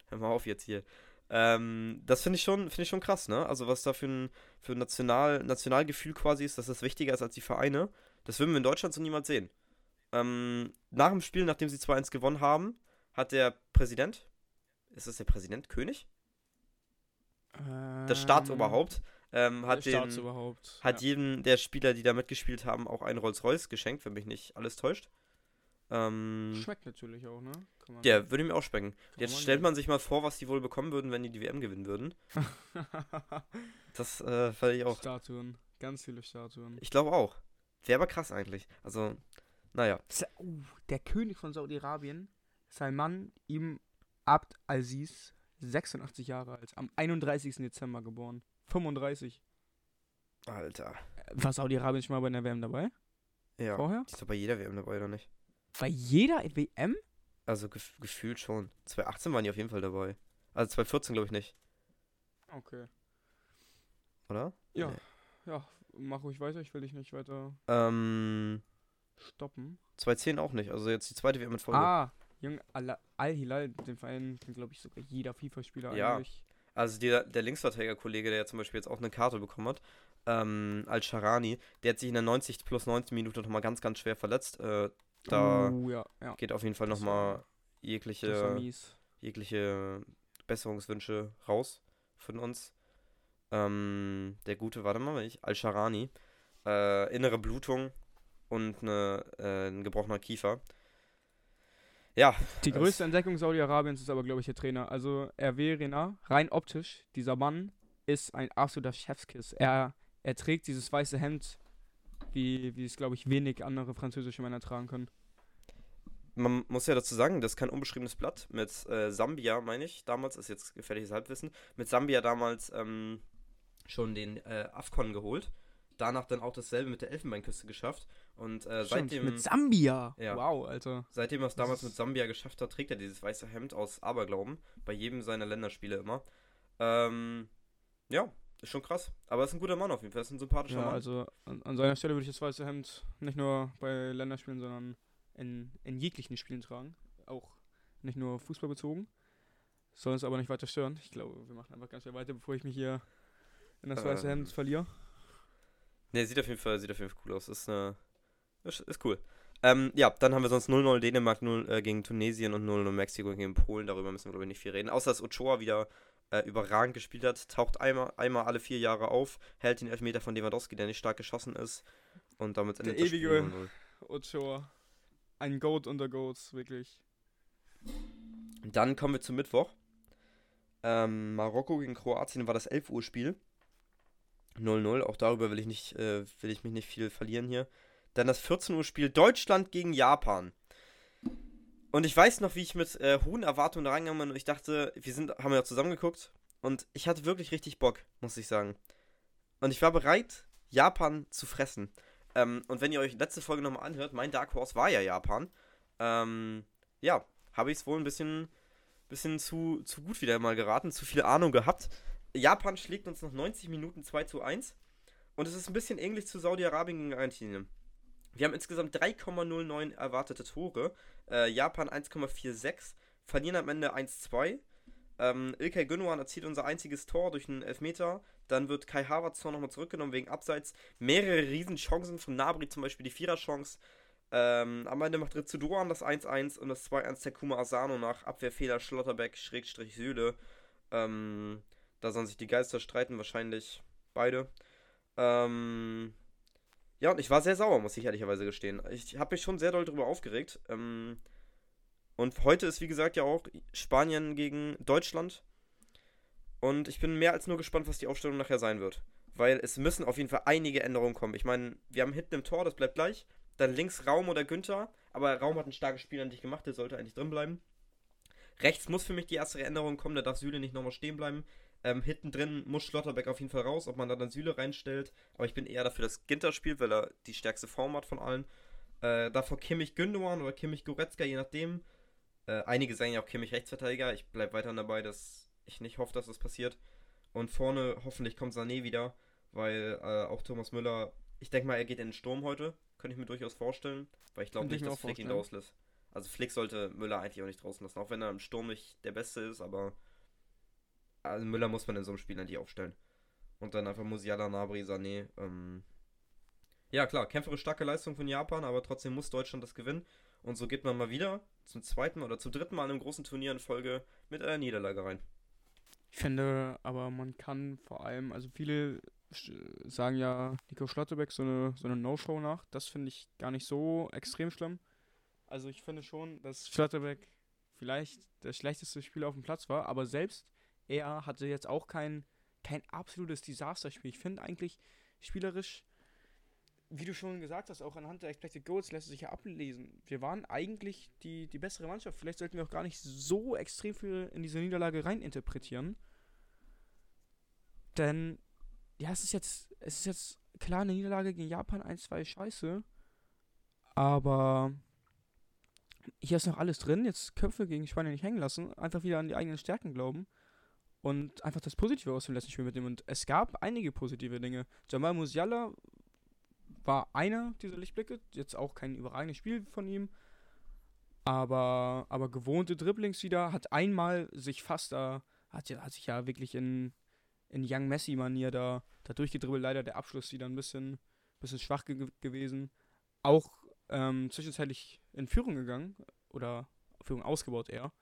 Hör mal auf jetzt hier. Ähm, das finde ich schon, finde ich schon krass, ne? Also was da für ein, für ein National, Nationalgefühl quasi ist, dass das wichtiger ist als die Vereine. Das würden wir in Deutschland so niemals sehen. Ähm, nach dem Spiel, nachdem sie 2-1 gewonnen haben, hat der Präsident, ist das der Präsident, König? Das Staatsoberhaupt, ähm, hat, den, Staatsoberhaupt. hat ja. jedem der Spieler, die da mitgespielt haben, auch einen Rolls-Royce geschenkt, wenn mich nicht alles täuscht. Ähm, Schmeckt natürlich auch, ne? Man- ja, würde mir auch schmecken. Jetzt man stellt man sich mal vor, was die wohl bekommen würden, wenn die die WM gewinnen würden. Das äh, fand ich auch. Statuen. Ganz viele Statuen. Ich glaube auch. Wäre aber krass eigentlich. Also, naja. Uh, der König von Saudi-Arabien, Salman Ibn Abd Aziz, 86 Jahre alt, am 31. Dezember geboren. 35. Alter. War Saudi-Arabien schon mal bei der WM dabei? Ja. Vorher? Die ist doch bei jeder WM dabei, oder nicht? Bei jeder WM? Also gef gefühlt schon. 2018 waren die auf jeden Fall dabei. Also 2014 glaube ich nicht, Okay. oder? Ja. Nee. Ja, mach ruhig weiter, ich will dich nicht weiter Ähm, stoppen. 2010 auch nicht. Also jetzt die zweite WM in Folge. Ah, Junge, Al- Al-Hilal, den Verein kennt, glaube ich, sogar jeder FIFA-Spieler Ja. eigentlich. Also der, der Linksverteidiger-Kollege, der ja zum Beispiel jetzt auch eine Karte bekommen hat, ähm, Al-Sharani, der hat sich in der 90 plus 19 Minute nochmal ganz, ganz schwer verletzt. Äh, da Uh, ja, ja. geht auf jeden Fall nochmal jegliche, jegliche Besserungswünsche raus von uns. Ähm, der gute, warte mal, ich, Al-Sharani, äh, innere Blutung und eine, äh, ein gebrochener Kiefer. Ja, Die größte Entdeckung Saudi-Arabiens ist aber, glaube ich, der Trainer. Also, Hervé Renard, rein optisch, dieser Mann ist ein absoluter Chefskiss. Er, er trägt dieses weiße Hemd, wie, wie es, glaube ich, wenig andere französische Männer tragen können. Man muss ja dazu sagen, das ist kein unbeschriebenes Blatt. Mit äh, Sambia, meine ich, damals, ist jetzt gefährliches Halbwissen, mit Sambia damals ähm, schon den äh, Afcon geholt. Danach dann auch dasselbe mit der Elfenbeinküste geschafft. Und äh, Stimmt, seitdem, mit Sambia. Ja. Wow, Alter. seitdem er es damals mit Sambia geschafft hat, trägt er dieses weiße Hemd aus Aberglauben. Bei jedem seiner Länderspiele immer. Ähm, ja, ist schon krass. Aber ist ein guter Mann auf jeden Fall. Ist ein sympathischer Ja, Mann. also an, an seiner Stelle würde ich das weiße Hemd nicht nur bei Länderspielen, sondern in, in jeglichen Spielen tragen. Auch nicht nur Fußball bezogen. Soll uns aber nicht weiter stören. Ich glaube, wir machen einfach ganz schnell weiter, bevor ich mich hier in das weiße Ähm. Hemd verliere. Ne, sieht auf jeden Fall, sieht auf jeden Fall cool aus. Ist, äh, ist, ist cool. Ähm, ja, dann haben wir sonst 0-0 Dänemark 0 äh, gegen Tunesien und 0-0 Mexiko gegen Polen. Darüber müssen wir, glaube ich, nicht viel reden. Außer, dass Ochoa wieder äh, überragend gespielt hat. Taucht einmal, einmal alle vier Jahre auf, hält den Elfmeter von Lewandowski, der nicht stark geschossen ist. Und damit Der endet das Spiel ewige- 0-0. Ochoa. Ein Goat unter Goats, wirklich. Dann kommen wir zum Mittwoch. Ähm, Marokko gegen Kroatien war das 11 Uhr Spiel. 0-0. Auch darüber will ich, nicht, äh, will ich mich nicht viel verlieren hier. Dann das 14 Uhr Spiel Deutschland gegen Japan. Und ich weiß noch, wie ich mit äh, hohen Erwartungen reingegangen bin und ich dachte, wir sind, haben ja zusammengeguckt und ich hatte wirklich richtig Bock, muss ich sagen. Und ich war bereit, Japan zu fressen. Ähm, und wenn ihr euch letzte Folge nochmal anhört, mein Dark Horse war ja Japan. Ähm, ja, habe ich es wohl ein bisschen, bisschen zu, zu gut wieder mal geraten, zu viel Ahnung gehabt. Japan schlägt uns nach 90 Minuten 2 zu 1. Und es ist ein bisschen ähnlich zu Saudi-Arabien gegen Argentinien. Wir haben insgesamt 3,09 erwartete Tore. Äh, Japan 1,46. Verlieren am Ende 1-2. Ähm, Ilkay Gündogan erzielt unser einziges Tor durch einen Elfmeter. Dann wird Kai Havertz Tor nochmal zurückgenommen wegen Abseits. Mehrere Riesenchancen von Nabri, zum Beispiel die Viererchance. Ähm, am Ende macht Ritsu Doan das 1-1 und das 2-1 Takuma Asano nach Abwehrfehler Schlotterbeck Schrägstrich Süle. Ähm, da sollen sich die Geister streiten, wahrscheinlich beide. Ähm, ja, und ich war sehr sauer, muss ich ehrlicherweise gestehen. Ich habe mich schon sehr doll darüber aufgeregt. Ähm, und heute ist, wie gesagt, ja auch Spanien gegen Deutschland. Und ich bin mehr als nur gespannt, was die Aufstellung nachher sein wird. Weil es müssen auf jeden Fall einige Änderungen kommen. Ich meine, wir haben hinten im Tor, das bleibt gleich. Dann links Raum oder Günther. Aber Raum hat ein starkes Spiel an dich gemacht, der sollte eigentlich drin bleiben. Rechts muss für mich die erste Änderung kommen, da darf Süle nicht nochmal stehen bleiben. Ähm, hinten drin muss Schlotterbeck auf jeden Fall raus, ob man da dann Süle reinstellt. Aber ich bin eher dafür, dass Ginter spielt, weil er die stärkste Form hat von allen. Äh, davor Kimmich Gündogan oder Kimmich Goretzka, je nachdem. Äh, einige sagen ja auch Kimmich Rechtsverteidiger. Ich bleibe weiterhin dabei, dass ich nicht hoffe, dass das passiert. Und vorne hoffentlich kommt Sané wieder, weil äh, auch Thomas Müller, ich denke mal, er geht in den Sturm heute. Könnte ich mir durchaus vorstellen, weil ich glaube nicht, dass Flick ihn rauslässt. Also Flick sollte Müller eigentlich auch nicht draußen lassen, auch wenn er im Sturm nicht der Beste ist, aber also Müller muss man in so einem Spiel eigentlich aufstellen. Und dann einfach Musiala, Nabri, Sané. Ähm ja, klar, kämpferisch starke Leistung von Japan, aber trotzdem muss Deutschland das gewinnen. Und so geht man mal wieder zum zweiten oder zum dritten Mal in einem großen Turnier in Folge mit einer Niederlage rein. Ich finde, aber man kann vor allem, also viele sagen ja Nico Schlotterbeck so eine, so eine No-Show nach. Das finde ich gar nicht so extrem schlimm. Also ich finde schon, dass Schlotterbeck vielleicht der schlechteste Spieler auf dem Platz war, aber selbst er hatte jetzt auch kein, kein absolutes Desasterspiel. Ich finde eigentlich spielerisch, wie du schon gesagt hast, auch anhand der Expected Goals lässt sich ja ablesen. Wir waren eigentlich die, die bessere Mannschaft. Vielleicht sollten wir auch gar nicht so extrem viel in diese Niederlage reininterpretieren. Denn, ja, es ist jetzt, es ist jetzt klar eine Niederlage gegen Japan 1-2 scheiße. Aber hier ist noch alles drin. Jetzt Köpfe gegen Spanien nicht hängen lassen. Einfach wieder an die eigenen Stärken glauben. Und einfach das Positive aus dem letzten Spiel mitnehmen. Und es gab einige positive Dinge. Jamal Musiala war einer dieser Lichtblicke. Jetzt auch kein überragendes Spiel von ihm. Aber, aber gewohnte Dribblings wieder. Hat einmal sich fast da. Hat, hat sich ja wirklich in, in Young Messi-Manier da, da durchgedribbelt. Leider der Abschluss wieder ein bisschen, bisschen schwach ge gewesen. Auch ähm, zwischenzeitlich in Führung gegangen. Oder Führung ausgebaut eher.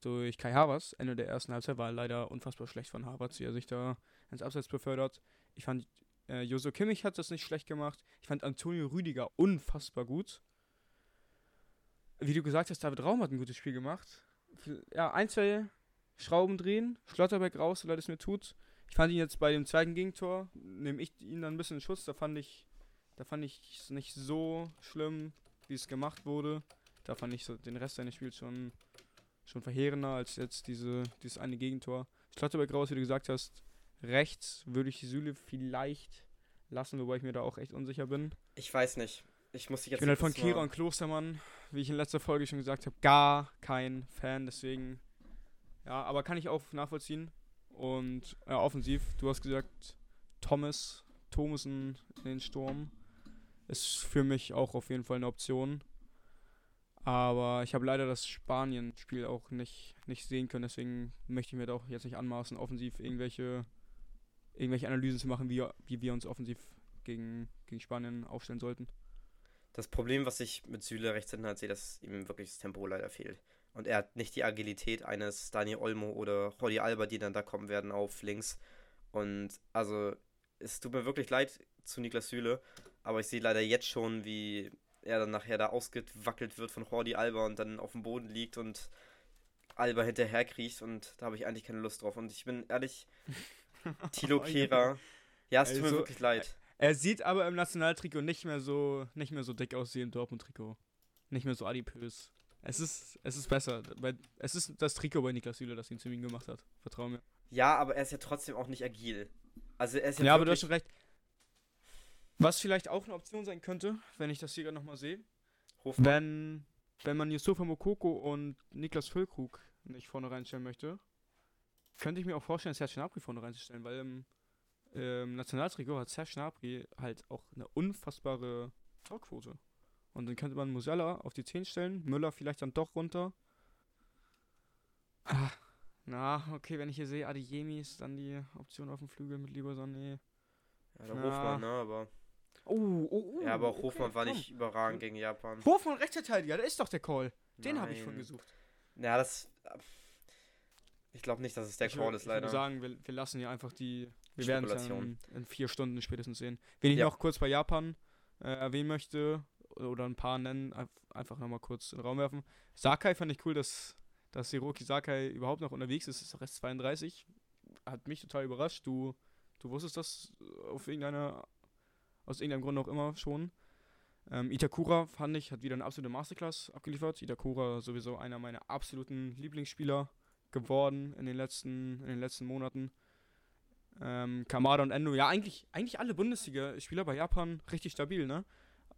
Durch Kai Havertz. Ende der ersten Halbzeit war leider unfassbar schlecht von Havertz, wie er sich da ins Abseits befördert. Ich fand, äh, Joso Kimmich hat das nicht schlecht gemacht. Ich fand Antonio Rüdiger unfassbar gut. Wie du gesagt hast, David Raum hat ein gutes Spiel gemacht. Ja, ein, zwei Schrauben drehen, Schlotterbeck raus, so leid es mir tut. Ich fand ihn jetzt bei dem zweiten Gegentor, nehme ich ihn dann ein bisschen in Schutz. Da fand ich, da fand ich es nicht so schlimm, wie es gemacht wurde. Da fand ich so den Rest seines Spiels schon, schon verheerender als jetzt diese, dieses eine Gegentor. Schlotterbeck raus, wie du gesagt hast, rechts würde ich Süle vielleicht lassen, wobei ich mir da auch echt unsicher bin. Ich weiß nicht. Ich muss dich jetzt Ich bin halt von Kira und Klostermann, wie ich in letzter Folge schon gesagt habe, gar kein Fan, deswegen ja, aber kann ich auch nachvollziehen. Und äh, offensiv, du hast gesagt, Thomas, Thomasen in den Sturm ist für mich auch auf jeden Fall eine Option. Aber ich habe leider das Spanien-Spiel auch nicht, nicht sehen können, deswegen möchte ich mir da auch jetzt nicht anmaßen, offensiv irgendwelche, irgendwelche Analysen zu machen, wie, wie wir uns offensiv gegen, gegen Spanien aufstellen sollten. Das Problem, was ich mit Süle rechts hinten halt sehe, dass ihm wirklich das Tempo leider fehlt. Und er hat nicht die Agilität eines Daniel Olmo oder Jordi Alba, die dann da kommen werden auf links. Und also, es tut mir wirklich leid zu Niklas Süle, aber ich sehe leider jetzt schon, wie er dann nachher da ausgewackelt wird von Jordi Alba und dann auf dem Boden liegt und Alba hinterher kriecht und da habe ich eigentlich keine Lust drauf. Und ich bin ehrlich, Tilo Kehrer, ja, es tut Also, mir wirklich leid. Er sieht aber im Nationaltrikot nicht mehr so, nicht mehr so dick aus wie im Dortmund-Trikot. Nicht mehr so adipös. Es ist, es ist besser. Weil es ist das Trikot bei Niklas Süle, das ihn zu ihm gemacht hat. Vertrau mir. Ja, aber er ist ja trotzdem auch nicht agil. Also er ist Ja, ja, aber du hast schon recht. Was vielleicht auch eine Option sein könnte, wenn ich das hier gerade nochmal sehe, Hofmann. wenn, wenn man Yusufa Mokoko und Niklas Füllkrug nicht vorne reinstellen möchte, könnte ich mir auch vorstellen, Serge Gnabry vorne reinzustellen, weil im, im Nationaltrikot hat Serge Gnabry halt auch eine unfassbare Torquote. Und dann könnte man Musiala auf die 10 stellen, Müller vielleicht dann doch runter. Ah, na, okay, wenn ich hier sehe, Adeyemi ist dann die Option auf dem Flügel mit Lieberson, nee. Ja, der Ja. Hofmann, ne, aber. Oh, oh, oh. ja, aber auch okay, Hofmann war komm. nicht überragend gegen Japan. Hofmann Rechtsverteidiger, da ist doch der Call. Den habe ich schon gesucht. Ja, das. Ich glaube nicht, dass es der ich Call ist, ich würde leider. sagen, wir, wir lassen hier einfach die. Wir werden es in, in vier Stunden spätestens sehen. Wen ich Ja. noch kurz bei Japan äh, erwähnen möchte, oder ein paar nennen, einf- einfach nochmal kurz in den Raum werfen. Sakai fand ich cool, dass, dass Hiroki Sakai überhaupt noch unterwegs ist. Ist doch erst 32. Hat mich total überrascht. Du, du wusstest das auf irgendeiner, aus irgendeinem Grund auch immer schon. Ähm, Itakura fand ich, hat wieder eine absolute Masterclass abgeliefert. Itakura sowieso einer meiner absoluten Lieblingsspieler geworden in den letzten, in den letzten Monaten. Ähm, Kamada und Endo, ja, eigentlich, eigentlich alle Bundesliga-Spieler bei Japan richtig stabil, ne?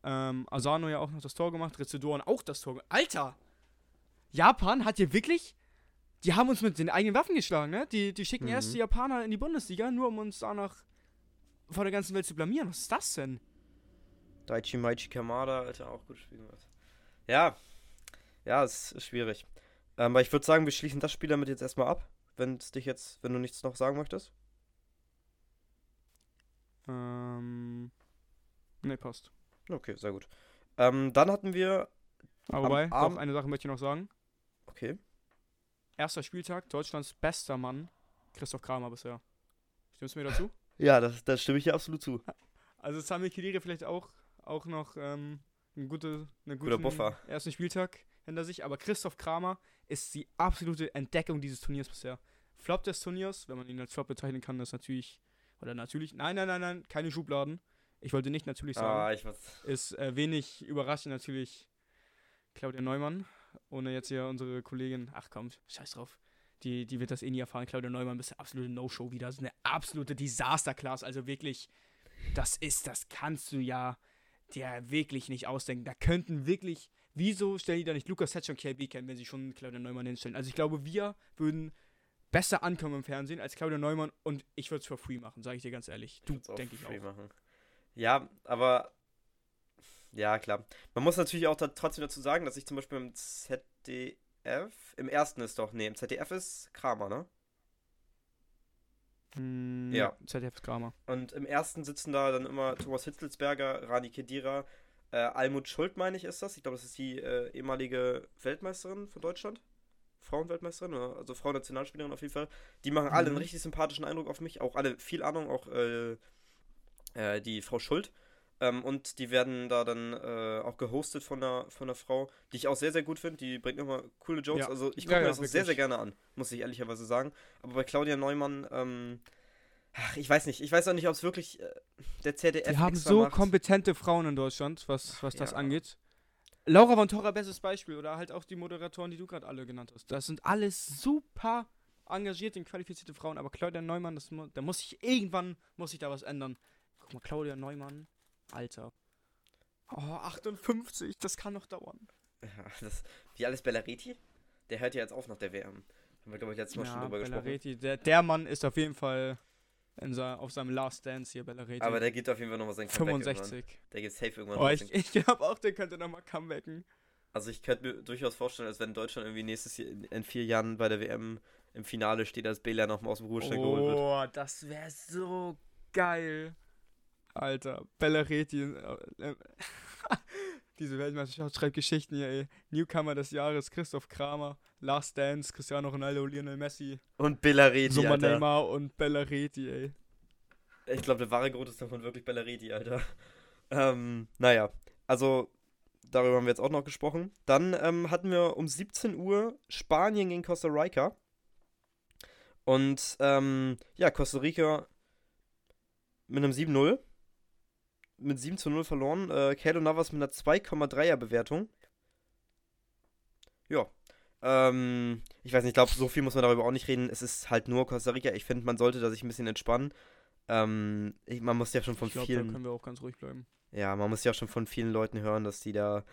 Ähm, Asano ja auch noch das Tor gemacht, Rezedoren auch das Tor. ge- Alter! Japan hat hier wirklich. Die haben uns mit den eigenen Waffen geschlagen, ne? Die, die schicken Mhm. erst die Japaner in die Bundesliga, nur um uns danach vor der ganzen Welt zu blamieren. Was ist das denn? Daichi Maichi Kamada, Alter, auch gut spielen was. Ja. Ja, es ist schwierig. Ähm, aber ich würde sagen, wir schließen das Spiel damit jetzt erstmal ab. Wenn es dich jetzt, wenn du nichts noch sagen möchtest. Ähm. Ne, passt. Okay, sehr gut. Ähm, dann hatten wir. Aber Am wobei, Abend- doch, eine Sache möchte ich noch sagen. Okay. Erster Spieltag, Deutschlands bester Mann, Christoph Kramer bisher. Stimmst du mir dazu? Ja, das, das stimme ich dir absolut zu. Also Sami Khedira vielleicht auch, auch noch ähm, einen, gute, einen Guter guten Buffer. ersten Spieltag hinter sich. Aber Christoph Kramer ist die absolute Entdeckung dieses Turniers bisher. Flop des Turniers, wenn man ihn als Flop bezeichnen kann, ist natürlich, oder natürlich, nein, nein, nein, nein, keine Schubladen. Ich wollte nicht natürlich sagen. Ah, ich weiß. Ist äh, wenig überraschend natürlich Claudia Neumann. Ohne jetzt hier unsere Kollegin, ach komm, scheiß drauf. Die, die wird das eh nie erfahren. Claudia Neumann ist eine absolute No-Show wieder. Das ist eine absolute Disaster-Class. Also wirklich, das ist, das kannst du ja dir wirklich nicht ausdenken. Da könnten wirklich, wieso stellen die da nicht Lukas Setsch und KB kennen, wenn sie schon Claudia Neumann hinstellen? Also ich glaube, wir würden besser ankommen im Fernsehen als Claudia Neumann und ich würde es for free machen, sage ich dir ganz ehrlich. Du, denke ich free auch. Machen. Ja, aber. Ja, klar. Man muss natürlich auch da trotzdem dazu sagen, dass ich zum Beispiel im ZDF. Im ersten ist doch. Nee, im ZDF ist Kramer, ne? Hm, Ja. ZDF ist Kramer. Und im ersten sitzen da dann immer Thomas Hitzelsberger, Rani Kedira, äh, Almut Schuld, meine ich, ist das. Ich glaube, das ist die äh, ehemalige Weltmeisterin von Deutschland. Frauenweltmeisterin, also Frauennationalspielerin auf jeden Fall. Die machen alle einen Mhm. richtig sympathischen Eindruck auf mich. Auch alle viel Ahnung, auch äh, äh, die Frau Schuld. Ähm, und die werden da dann äh, auch gehostet von der, von der Frau, die ich auch sehr, sehr gut finde. Die bringt immer coole Jokes. Ja. Also ich Ja, gucke mir ja, das auch sehr, wirklich. sehr gerne an, muss ich ehrlicherweise sagen. Aber bei Claudia Neumann, ähm, ach, ich weiß nicht. Ich weiß auch nicht, ob es wirklich äh, der ZDF Wir haben so macht. kompetente Frauen in Deutschland, was, was das Ja. angeht. Laura von Torra, bestes Beispiel. Oder halt auch die Moderatoren, die du gerade alle genannt hast. Das sind alles super engagierte und qualifizierte Frauen. Aber Claudia Neumann, das, da muss ich irgendwann, muss ich da was ändern. Guck mal, Claudia Neumann, Alter. Oh, 58, das kann noch dauern. Ja, das, wie alles Bellariti? Der hört ja jetzt auf nach der WM. Haben wir, glaube ich, letztes Mal schon drüber gesprochen. Bellareti, der, der Mann ist auf jeden Fall in sa auf seinem Last Dance hier, Bellareti. Aber der gibt auf jeden Fall nochmal sein Comeback 65. irgendwann. Der gibt safe irgendwann Oh, ich sein- ich glaube auch, der könnte nochmal comebacken. Also ich könnte mir durchaus vorstellen, als wenn Deutschland irgendwie nächstes Jahr in, in vier Jahren bei der WM im Finale steht, dass Bela nochmal aus dem Ruhestand geholt wird. Oh, das wäre so geil. Alter, Bellareti. äh, äh, Diese Weltmeisterschaft schreibt Geschichten hier, ey. Newcomer des Jahres, Christoph Kramer. Last Dance, Cristiano Ronaldo, Lionel Messi. Und Bellareti, Summa Alter. Neymar und Bellareti, ey. Ich glaube, der wahre Grund ist davon wirklich Bellareti, Alter. Ähm, naja, also darüber haben wir jetzt auch noch gesprochen. Dann ähm, hatten wir um 17 Uhr Spanien gegen Costa Rica. Und ähm, ja, Costa Rica mit einem 7-0. Mit 7 zu 0 verloren. Äh, Keylor Navas mit einer 2,3er Bewertung. Ja. Ähm, ich weiß nicht, ich glaube, so viel muss man darüber auch nicht reden. Es ist halt nur Costa Rica. Ich finde, man sollte da sich ein bisschen entspannen. Ähm, ich, man muss ja schon von Ich glaube, da vielen. können wir auch ganz ruhig bleiben. Ja, man muss ja schon von vielen Leuten hören, dass die da.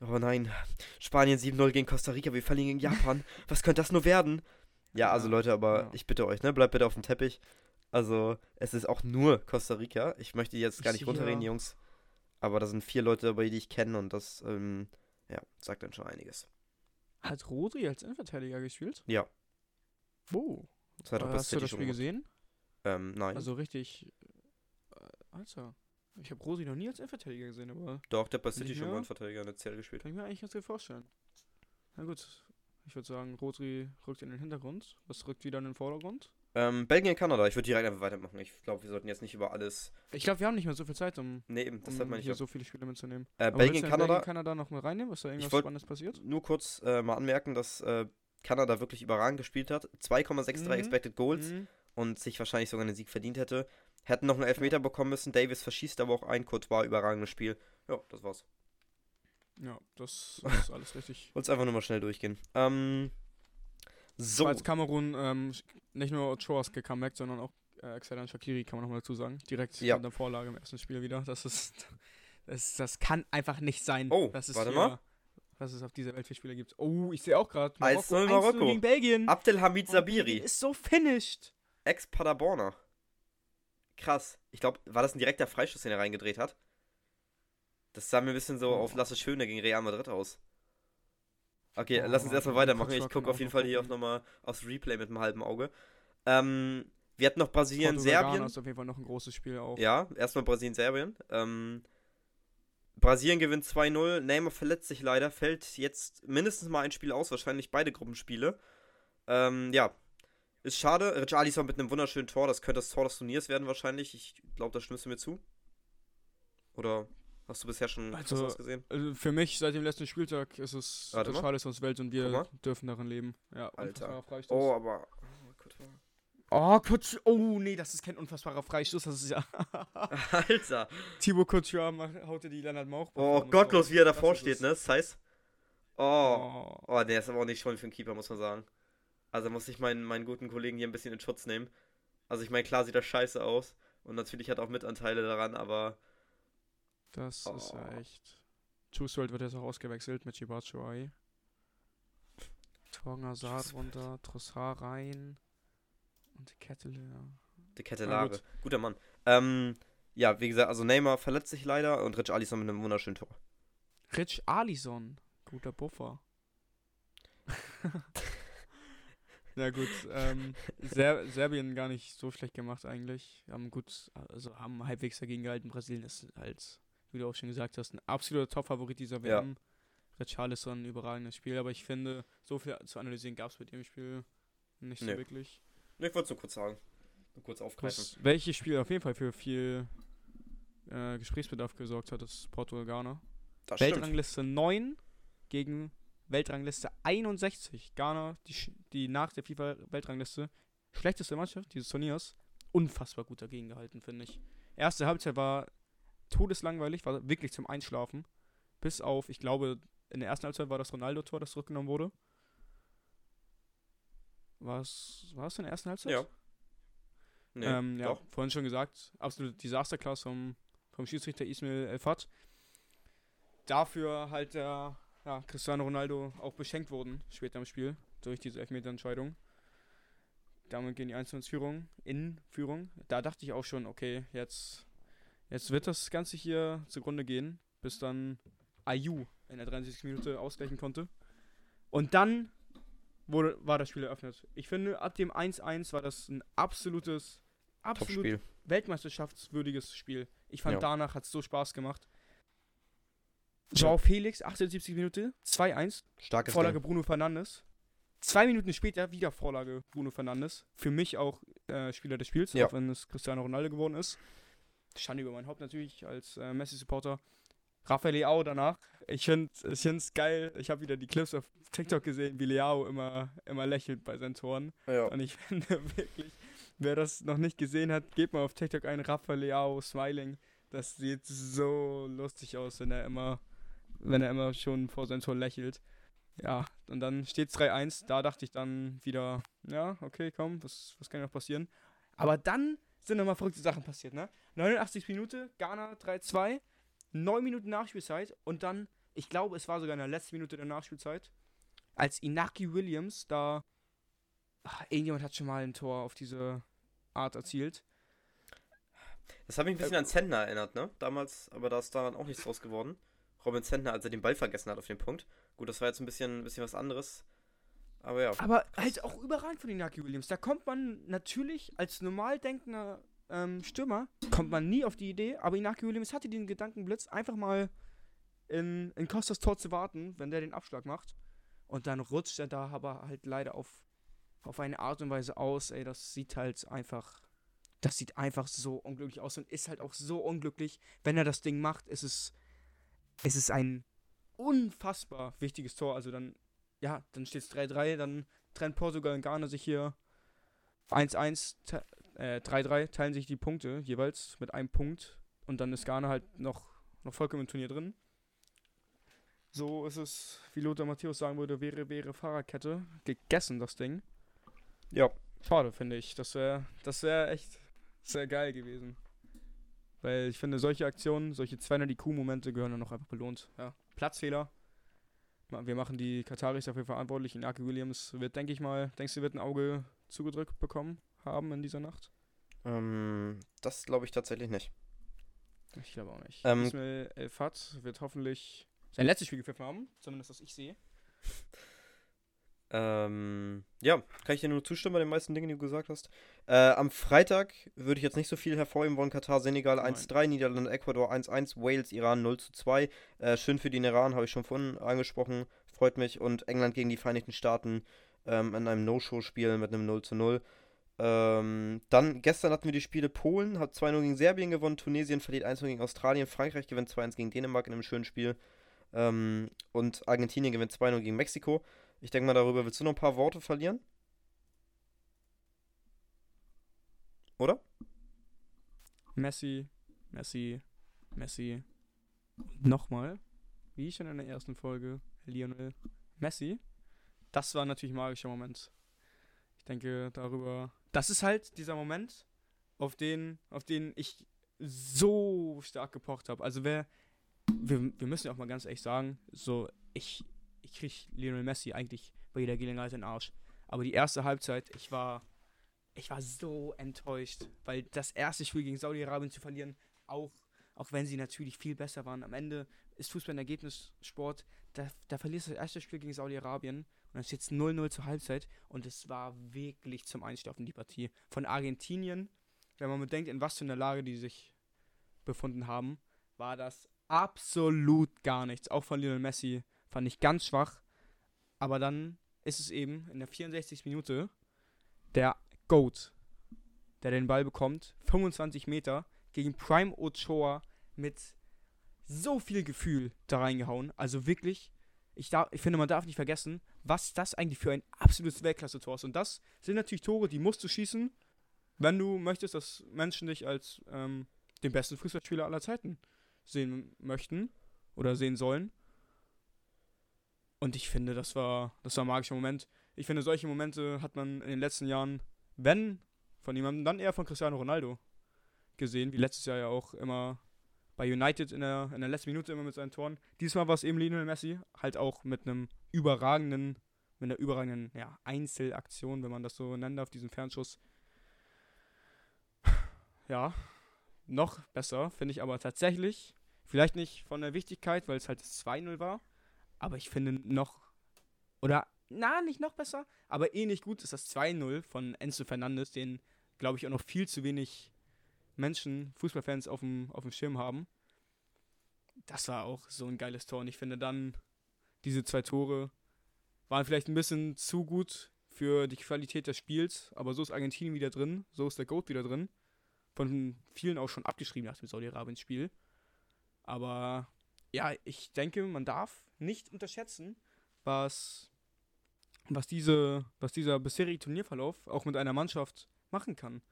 Oh nein, Spanien 7-0 gegen Costa Rica, wir verlieren gegen Japan. Was könnte das nur werden? Ja, also Leute, aber ja. ich bitte euch, ne, bleibt bitte auf dem Teppich. Also, es ist auch nur Costa Rica. Ich möchte jetzt gar Ich nicht runterreden, ja- Jungs. Aber da sind vier Leute dabei, die ich kenne und das, ähm, ja, sagt dann schon einiges. Hat Rodri als Innenverteidiger gespielt? Ja. Wo? Das hat Äh, auch hast du City das schon Spiel gesehen? Ähm, nein. Also richtig. Äh, Alter. Ich habe Rosi noch nie als Innenverteidiger gesehen, aber Doch, der hat bei City schon mal einen Verteidiger in der CL gespielt. kann ich mir eigentlich ganz gut vorstellen. Na gut. Ich würde sagen, Rodri rückt in den Hintergrund. Was rückt wieder in den Vordergrund? Ähm, Belgien, Kanada, ich würde direkt einfach weitermachen. Ich glaube, wir sollten jetzt nicht über alles. Ich glaube, wir haben nicht mehr so viel Zeit, um, Nee, eben, das hat um man nicht. hier so viele Spiele mitzunehmen. Äh, Belgien, denn Kanada. Belgien, Kanada noch mal reinnehmen? Ist da irgendwas Spannendes passiert? nur kurz äh, mal anmerken, dass äh, Kanada wirklich überragend gespielt hat. 2,63 Mhm. Expected Goals Mhm. und sich wahrscheinlich sogar einen Sieg verdient hätte. Hätten noch einen Elfmeter bekommen müssen. Davis verschießt aber auch ein. Courtois überragendes Spiel. Ja, das war's. Ja, das ist alles richtig. Wollte einfach nur mal schnell durchgehen. Ähm, so. Als Kamerun ähm, nicht nur Ochoas gecomebackt, sondern auch äh, Xherdan Shakiri, kann man nochmal dazu sagen. Direkt Ja. mit der Vorlage im ersten Spiel wieder. Das ist. Das, das kann einfach nicht sein, Oh, warte hier, mal. was es auf dieser Welt für Spiele gibt. Oh, ich sehe auch gerade 1-0 1-0 Marokko. gegen Belgien. Abdelhamid Oh, Sabiri, ist so finished. Ex-Paderborner. Krass. Ich glaube, war das ein direkter Freischuss, den er reingedreht hat? Das sah mir ein bisschen so Oh. auf Lasse Schöne gegen Real Madrid aus. Okay, Oh, lass uns erstmal weitermachen. Ich gucke auf jeden Fall hier auch nochmal aufs Replay mit einem halben Auge. Ähm, wir hatten noch Brasilien, Serbien. ist auf jeden Fall noch ein großes Spiel auch. Ja, erstmal Brasilien, Serbien. Ähm, Brasilien gewinnt 2-0. Neymar verletzt sich leider, fällt jetzt mindestens mal ein Spiel aus, wahrscheinlich beide Gruppenspiele. Ähm, ja, ist schade. Richarlison mit einem wunderschönen Tor, das könnte das Tor des Turniers werden wahrscheinlich. Ich glaube, da stimmst du mir zu. Oder hast du bisher schon Also, was ausgesehen? Also für mich seit dem letzten Spieltag ist es Warte mal. Richarlisons Welt und wir dürfen darin leben. Ja, Alter. Oh, aber. Oh, Gott. Oh, Couture. Oh, nee, das ist kein unfassbarer Freistoß. Das ist ja. Alter. Thibaut Couture haut dir die Leonard Mauch. Oh, gottlos, wie er davor ist steht, ne? Das heißt. Oh. Oh. Oh, der ist aber auch nicht schon für einen Keeper, muss man sagen. Also muss ich meinen, meinen guten Kollegen hier ein bisschen in Schutz nehmen. Also ich meine, klar sieht das scheiße aus. Und natürlich hat er auch Mitanteile daran, aber. Das ist ja Oh. echt. Chuswald wird jetzt auch ausgewechselt mit Chibachuai. Torgen Saat runter, Trossard rein. Und die Kette leer. Die Kette Na Lage. gut. Guter Mann. Ähm, ja, wie gesagt, also Neymar verletzt sich leider und Rich Alisson mit einem wunderschönen Tor. Rich Alison. Guter Buffer. Na gut, ähm, Ser Serbien gar nicht so schlecht gemacht eigentlich. Haben gut, also haben halbwegs dagegen gehalten. Brasilien ist halt, wie du auch schon gesagt hast, ein absoluter Top-Favorit dieser Ja. WM. Richarlison, ein überragendes Spiel, aber ich finde, so viel zu analysieren gab es bei dem Spiel nicht so Nee. wirklich. Ne, Ich wollte es nur kurz sagen. Nur kurz aufgreifen. Was, welches Spiel auf jeden Fall für viel äh, Gesprächsbedarf gesorgt hat, ist Portugal-Ghana. Das stimmt. Weltrangliste 9 gegen Weltrangliste 61. Ghana, die, die nach der FIFA-Weltrangliste schlechteste Mannschaft dieses Turniers. Unfassbar gut dagegen gehalten, finde ich. Erste Halbzeit war todeslangweilig, war wirklich zum Einschlafen. Bis auf, ich glaube, in der ersten Halbzeit war das Ronaldo-Tor, das zurückgenommen wurde. War es, war es in der ersten Halbzeit? Ja. Nee, ähm, ja, doch. vorhin schon gesagt, absolute Desasterklasse vom, vom Schiedsrichter Ismail Elfat. Dafür halt der ja, Cristiano Ronaldo auch beschenkt wurden, später im Spiel, durch diese Elfmeterentscheidung. Damit gehen die 1 ins Führung, in Führung. Da dachte ich auch schon, okay, jetzt, jetzt wird das Ganze hier zugrunde gehen, bis dann Ayu in der 63. Minute ausgleichen konnte. Und dann wurde, war das Spiel eröffnet. Ich finde, ab dem 1-1 war das ein absolutes, absolut Top-Spiel. weltmeisterschaftswürdiges Spiel. Ich fand, Ja. danach hat es so Spaß gemacht. Joao Felix, 78 Minute, 2-1. Starkes Vorlage Ding. Bruno Fernandes. Zwei Minuten später wieder Vorlage Bruno Fernandes. Für mich auch äh, Spieler des Spiels, Ja. auch wenn es Cristiano Ronaldo geworden ist. Schande über mein Haupt natürlich als äh, Messi-Supporter. Rafael Leao danach. Ich finde es geil. Ich habe wieder die Clips auf TikTok gesehen, wie Leao immer, immer lächelt bei seinen Toren. Ja. Und ich finde wirklich, wer das noch nicht gesehen hat, geht mal auf TikTok ein, Rafa Leao Smiling. Das sieht so lustig aus, wenn er immer, wenn er immer schon vor seinem Tor lächelt. Ja, und dann steht 3-1. Da dachte ich dann wieder, ja, okay, komm, was, was kann noch passieren? Aber dann sind nochmal verrückte Sachen passiert, ne? 89 Minute, Ghana 3-2, 9 Minuten Nachspielzeit und dann, ich glaube, es war sogar in der letzten Minute der Nachspielzeit, als Inaki Williams da Ach, irgendjemand hat schon mal ein Tor auf diese Art erzielt. Das hat mich ein bisschen an Zentner erinnert, ne? Damals, aber da ist daran auch nichts draus geworden. Robin Zentner, als er den Ball vergessen hat auf dem Punkt. Gut, das war jetzt ein bisschen, ein bisschen was anderes. Aber ja. Aber halt auch überragend von Inaki Williams. Da kommt man natürlich als normal denkender ähm, Stürmer, kommt man nie auf die Idee, aber Inaki Williams hatte den Gedankenblitz, einfach mal in, in Costas Tor zu warten, wenn der den Abschlag macht. Und dann rutscht er da aber halt leider auf, auf eine Art und Weise aus, ey, das sieht halt einfach, das sieht einfach so unglücklich aus und ist halt auch so unglücklich, wenn er das Ding macht, ist es, es ist ein unfassbar wichtiges Tor, also dann, ja, dann steht es 3-3, dann trennt Portugal und Ghana sich hier 1-1, te- äh, 3-3, teilen sich die Punkte jeweils mit einem Punkt und dann ist Ghana halt noch, noch vollkommen im Turnier drin. So ist es, wie Lothar Matthäus sagen würde, wäre, wäre Fahrradkette. Gegessen, das Ding. Ja. Schade, finde ich. Das wäre das wär echt sehr geil gewesen. Weil ich finde, solche Aktionen, solche 200 IQ-Momente gehören dann noch einfach belohnt. Ja. Platzfehler. Wir machen die Kataris dafür verantwortlich. Inaki Williams wird, denke ich mal, denkst du, wird ein Auge zugedrückt bekommen haben in dieser Nacht? Ähm, das glaube ich tatsächlich nicht. Ich glaube auch nicht. Ähm, Ismail Elfat wird hoffentlich sein letztes Spiel gepfiffen haben, zumindest was ich sehe. Ähm, ja, kann ich dir nur zustimmen bei den meisten Dingen, die du gesagt hast. Äh, am Freitag würde ich jetzt nicht so viel hervorheben wollen. Katar, Senegal Nein. 1-3, Niederlande, Ecuador 1-1, Wales, Iran 0-2. Äh, schön für den Iran, habe ich schon vorhin angesprochen. Freut mich. Und England gegen die Vereinigten Staaten ähm, in einem No-Show-Spiel mit einem 0-0. Ähm, dann, gestern hatten wir die Spiele Polen, hat 2-0 gegen Serbien gewonnen, Tunesien verliert 1-0 gegen Australien, Frankreich gewinnt 2-1 gegen Dänemark in einem schönen Spiel ähm, und Argentinien gewinnt 2-0 gegen Mexiko. Ich denke mal, darüber willst du noch ein paar Worte verlieren? Oder? Messi, Messi, Messi. Nochmal, wie schon in der ersten Folge, Lionel Messi. Das war natürlich ein magischer Moment. Ich denke darüber. Das ist halt dieser Moment, auf den, auf den ich so stark gepocht habe. Also wer. Wir, wir müssen ja auch mal ganz ehrlich sagen, so, ich, ich kriege Lionel Messi eigentlich bei jeder Gelegenheit in den Arsch. Aber die erste Halbzeit, ich war. Ich war so enttäuscht, weil das erste Spiel gegen Saudi-Arabien zu verlieren, auch, auch wenn sie natürlich viel besser waren. Am Ende ist Fußball ein Ergebnissport. Da, da verlierst du das erste Spiel gegen Saudi-Arabien und es ist jetzt 0-0 zur Halbzeit und es war wirklich zum Einschlafen, die Partie. Von Argentinien, wenn man bedenkt, in was für einer Lage die sich befunden haben, war das absolut gar nichts. Auch von Lionel Messi fand ich ganz schwach. Aber dann ist es eben in der 64. Minute der Goat, der den Ball bekommt, 25 Meter, gegen Prime Ochoa mit so viel Gefühl da reingehauen. Also wirklich, ich, darf, ich finde, man darf nicht vergessen, was das eigentlich für ein absolutes Weltklasse-Tor ist. Und das sind natürlich Tore, die musst du schießen, wenn du möchtest, dass Menschen dich als ähm, den besten Fußballspieler aller Zeiten sehen möchten oder sehen sollen. Und ich finde, das war, das war ein magischer Moment. Ich finde, solche Momente hat man in den letzten Jahren, wenn von jemandem, dann eher von Cristiano Ronaldo gesehen, wie letztes Jahr ja auch immer bei United in der, in der letzten Minute immer mit seinen Toren. Diesmal war es eben Lionel Messi, halt auch mit einem überragenden, mit einer überragenden ja, Einzelaktion, wenn man das so nennen darf, diesen Fernschuss. Ja, noch besser finde ich aber tatsächlich, vielleicht nicht von der Wichtigkeit, weil es halt das 2-0 war, aber ich finde noch, oder, na, nicht noch besser, aber ähnlich gut ist das 2-0 von Enzo Fernandes, den, glaube ich, auch noch viel zu wenig Menschen, Fußballfans auf dem, auf dem Schirm haben. Das war auch so ein geiles Tor. Und ich finde dann, diese zwei Tore waren vielleicht ein bisschen zu gut für die Qualität des Spiels, aber so ist Argentinien wieder drin, so ist der Goat wieder drin. Von vielen auch schon abgeschrieben nach dem Saudi-Arabien-Spiel. Aber ja, ich denke, man darf nicht unterschätzen, was, was, diese, was dieser bisherige Turnierverlauf auch mit einer Mannschaft machen kann.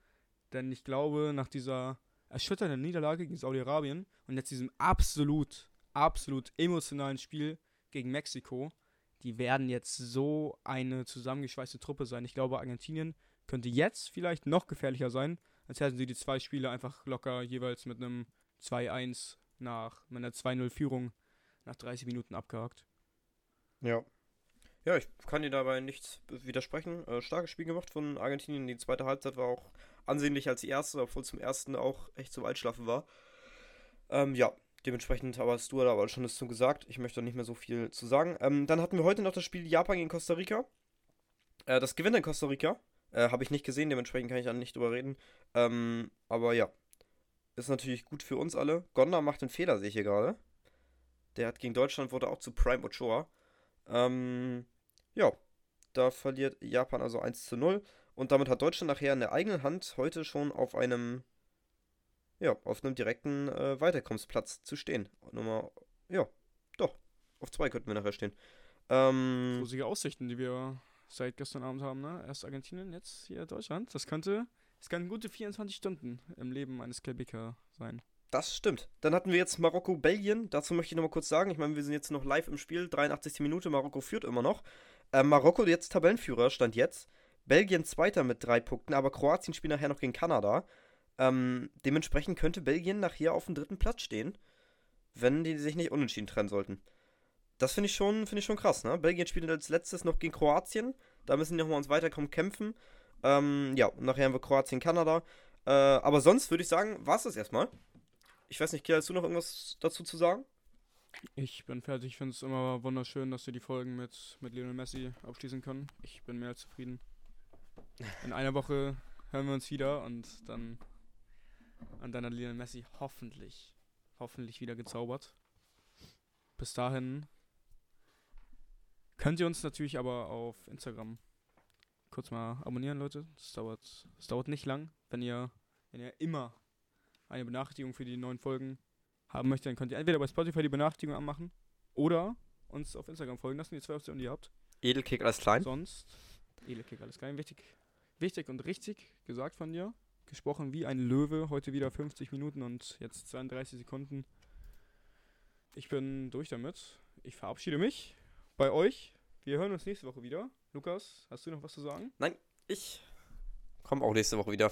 Denn ich glaube, nach dieser erschütternden Niederlage gegen Saudi-Arabien und jetzt diesem absolut, absolut emotionalen Spiel gegen Mexiko, die werden jetzt so eine zusammengeschweißte Truppe sein. Ich glaube, Argentinien könnte jetzt vielleicht noch gefährlicher sein, als hätten sie die zwei Spiele einfach locker jeweils mit einem 2-1 nach einer 2-0-Führung nach 30 Minuten abgehakt. Ja. Ja, ich kann dir dabei nichts widersprechen. Äh, starkes Spiel gemacht von Argentinien. Die zweite Halbzeit war auch ansehnlicher als die erste, obwohl zum ersten auch echt zum Altschlafen war. Ähm, ja, dementsprechend aber hast du da aber schon das zu gesagt. Ich möchte nicht mehr so viel zu sagen. Ähm, dann hatten wir heute noch das Spiel Japan gegen Costa Rica. Äh, das gewinnt in Costa Rica. Äh, Habe ich nicht gesehen, dementsprechend kann ich da nicht drüber reden. Ähm, aber ja, ist natürlich gut für uns alle. Gonda macht einen Fehler, sehe ich hier gerade. Der hat gegen Deutschland wurde auch zu Prime Ochoa. Ähm, ja, da verliert Japan also 1 zu 0. Und damit hat Deutschland nachher in der eigenen Hand heute schon auf einem, ja, auf einem direkten äh, Weiterkommsplatz zu stehen. Nummer, ja, doch, auf zwei könnten wir nachher stehen. Ähm, Rosige Aussichten, die wir seit gestern Abend haben, ne? Erst Argentinien, jetzt hier Deutschland. Das könnte, es kann gute 24 Stunden im Leben eines Kelbiker sein. Das stimmt. Dann hatten wir jetzt Marokko-Belgien. Dazu möchte ich nochmal kurz sagen, ich meine, wir sind jetzt noch live im Spiel, 83. Minute, Marokko führt immer noch. Ähm, Marokko jetzt Tabellenführer, stand jetzt. Belgien Zweiter mit drei Punkten, aber Kroatien spielt nachher noch gegen Kanada. Ähm, dementsprechend könnte Belgien nachher auf dem dritten Platz stehen, wenn die sich nicht unentschieden trennen sollten. Das finde ich, schon, find ich schon krass, ne? Belgien spielt als letztes noch gegen Kroatien. Da müssen die nochmal uns weiterkommen kämpfen. Ähm, ja, nachher haben wir Kroatien, Kanada. Äh, aber sonst würde ich sagen, war es das erstmal. Ich weiß nicht, Kiel, hast du noch irgendwas dazu zu sagen? Ich bin fertig. Ich finde es immer wunderschön, dass wir die Folgen mit, mit Lionel Messi abschließen können. Ich bin mehr als zufrieden. In einer Woche hören wir uns wieder und dann an deiner Lionel Messi hoffentlich, hoffentlich wieder gezaubert. Bis dahin könnt ihr uns natürlich aber auf Instagram kurz mal abonnieren, Leute. Das dauert, das dauert nicht lang. Wenn ihr, wenn ihr immer eine Benachrichtigung für die neuen Folgen haben möchtet, dann könnt ihr entweder bei Spotify die Benachrichtigung anmachen oder uns auf Instagram folgen. Das sind die zwei Optionen, die ihr habt. Edelkick, alles klein. Sonst, Edelkick, alles klein. Wichtig, wichtig und richtig gesagt von dir. Gesprochen wie ein Löwe. Heute wieder 50 Minuten und jetzt 32 Sekunden. Ich bin durch damit. Ich verabschiede mich bei euch. Wir hören uns nächste Woche wieder. Lukas, hast du noch was zu sagen? Ich komme auch nächste Woche wieder.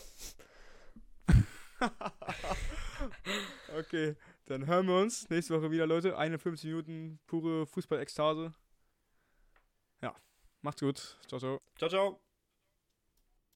okay, dann hören wir uns nächste Woche wieder, Leute. 51 Minuten pure Fußball-Ekstase. Ja, macht's gut. Ciao, ciao. Ciao, ciao.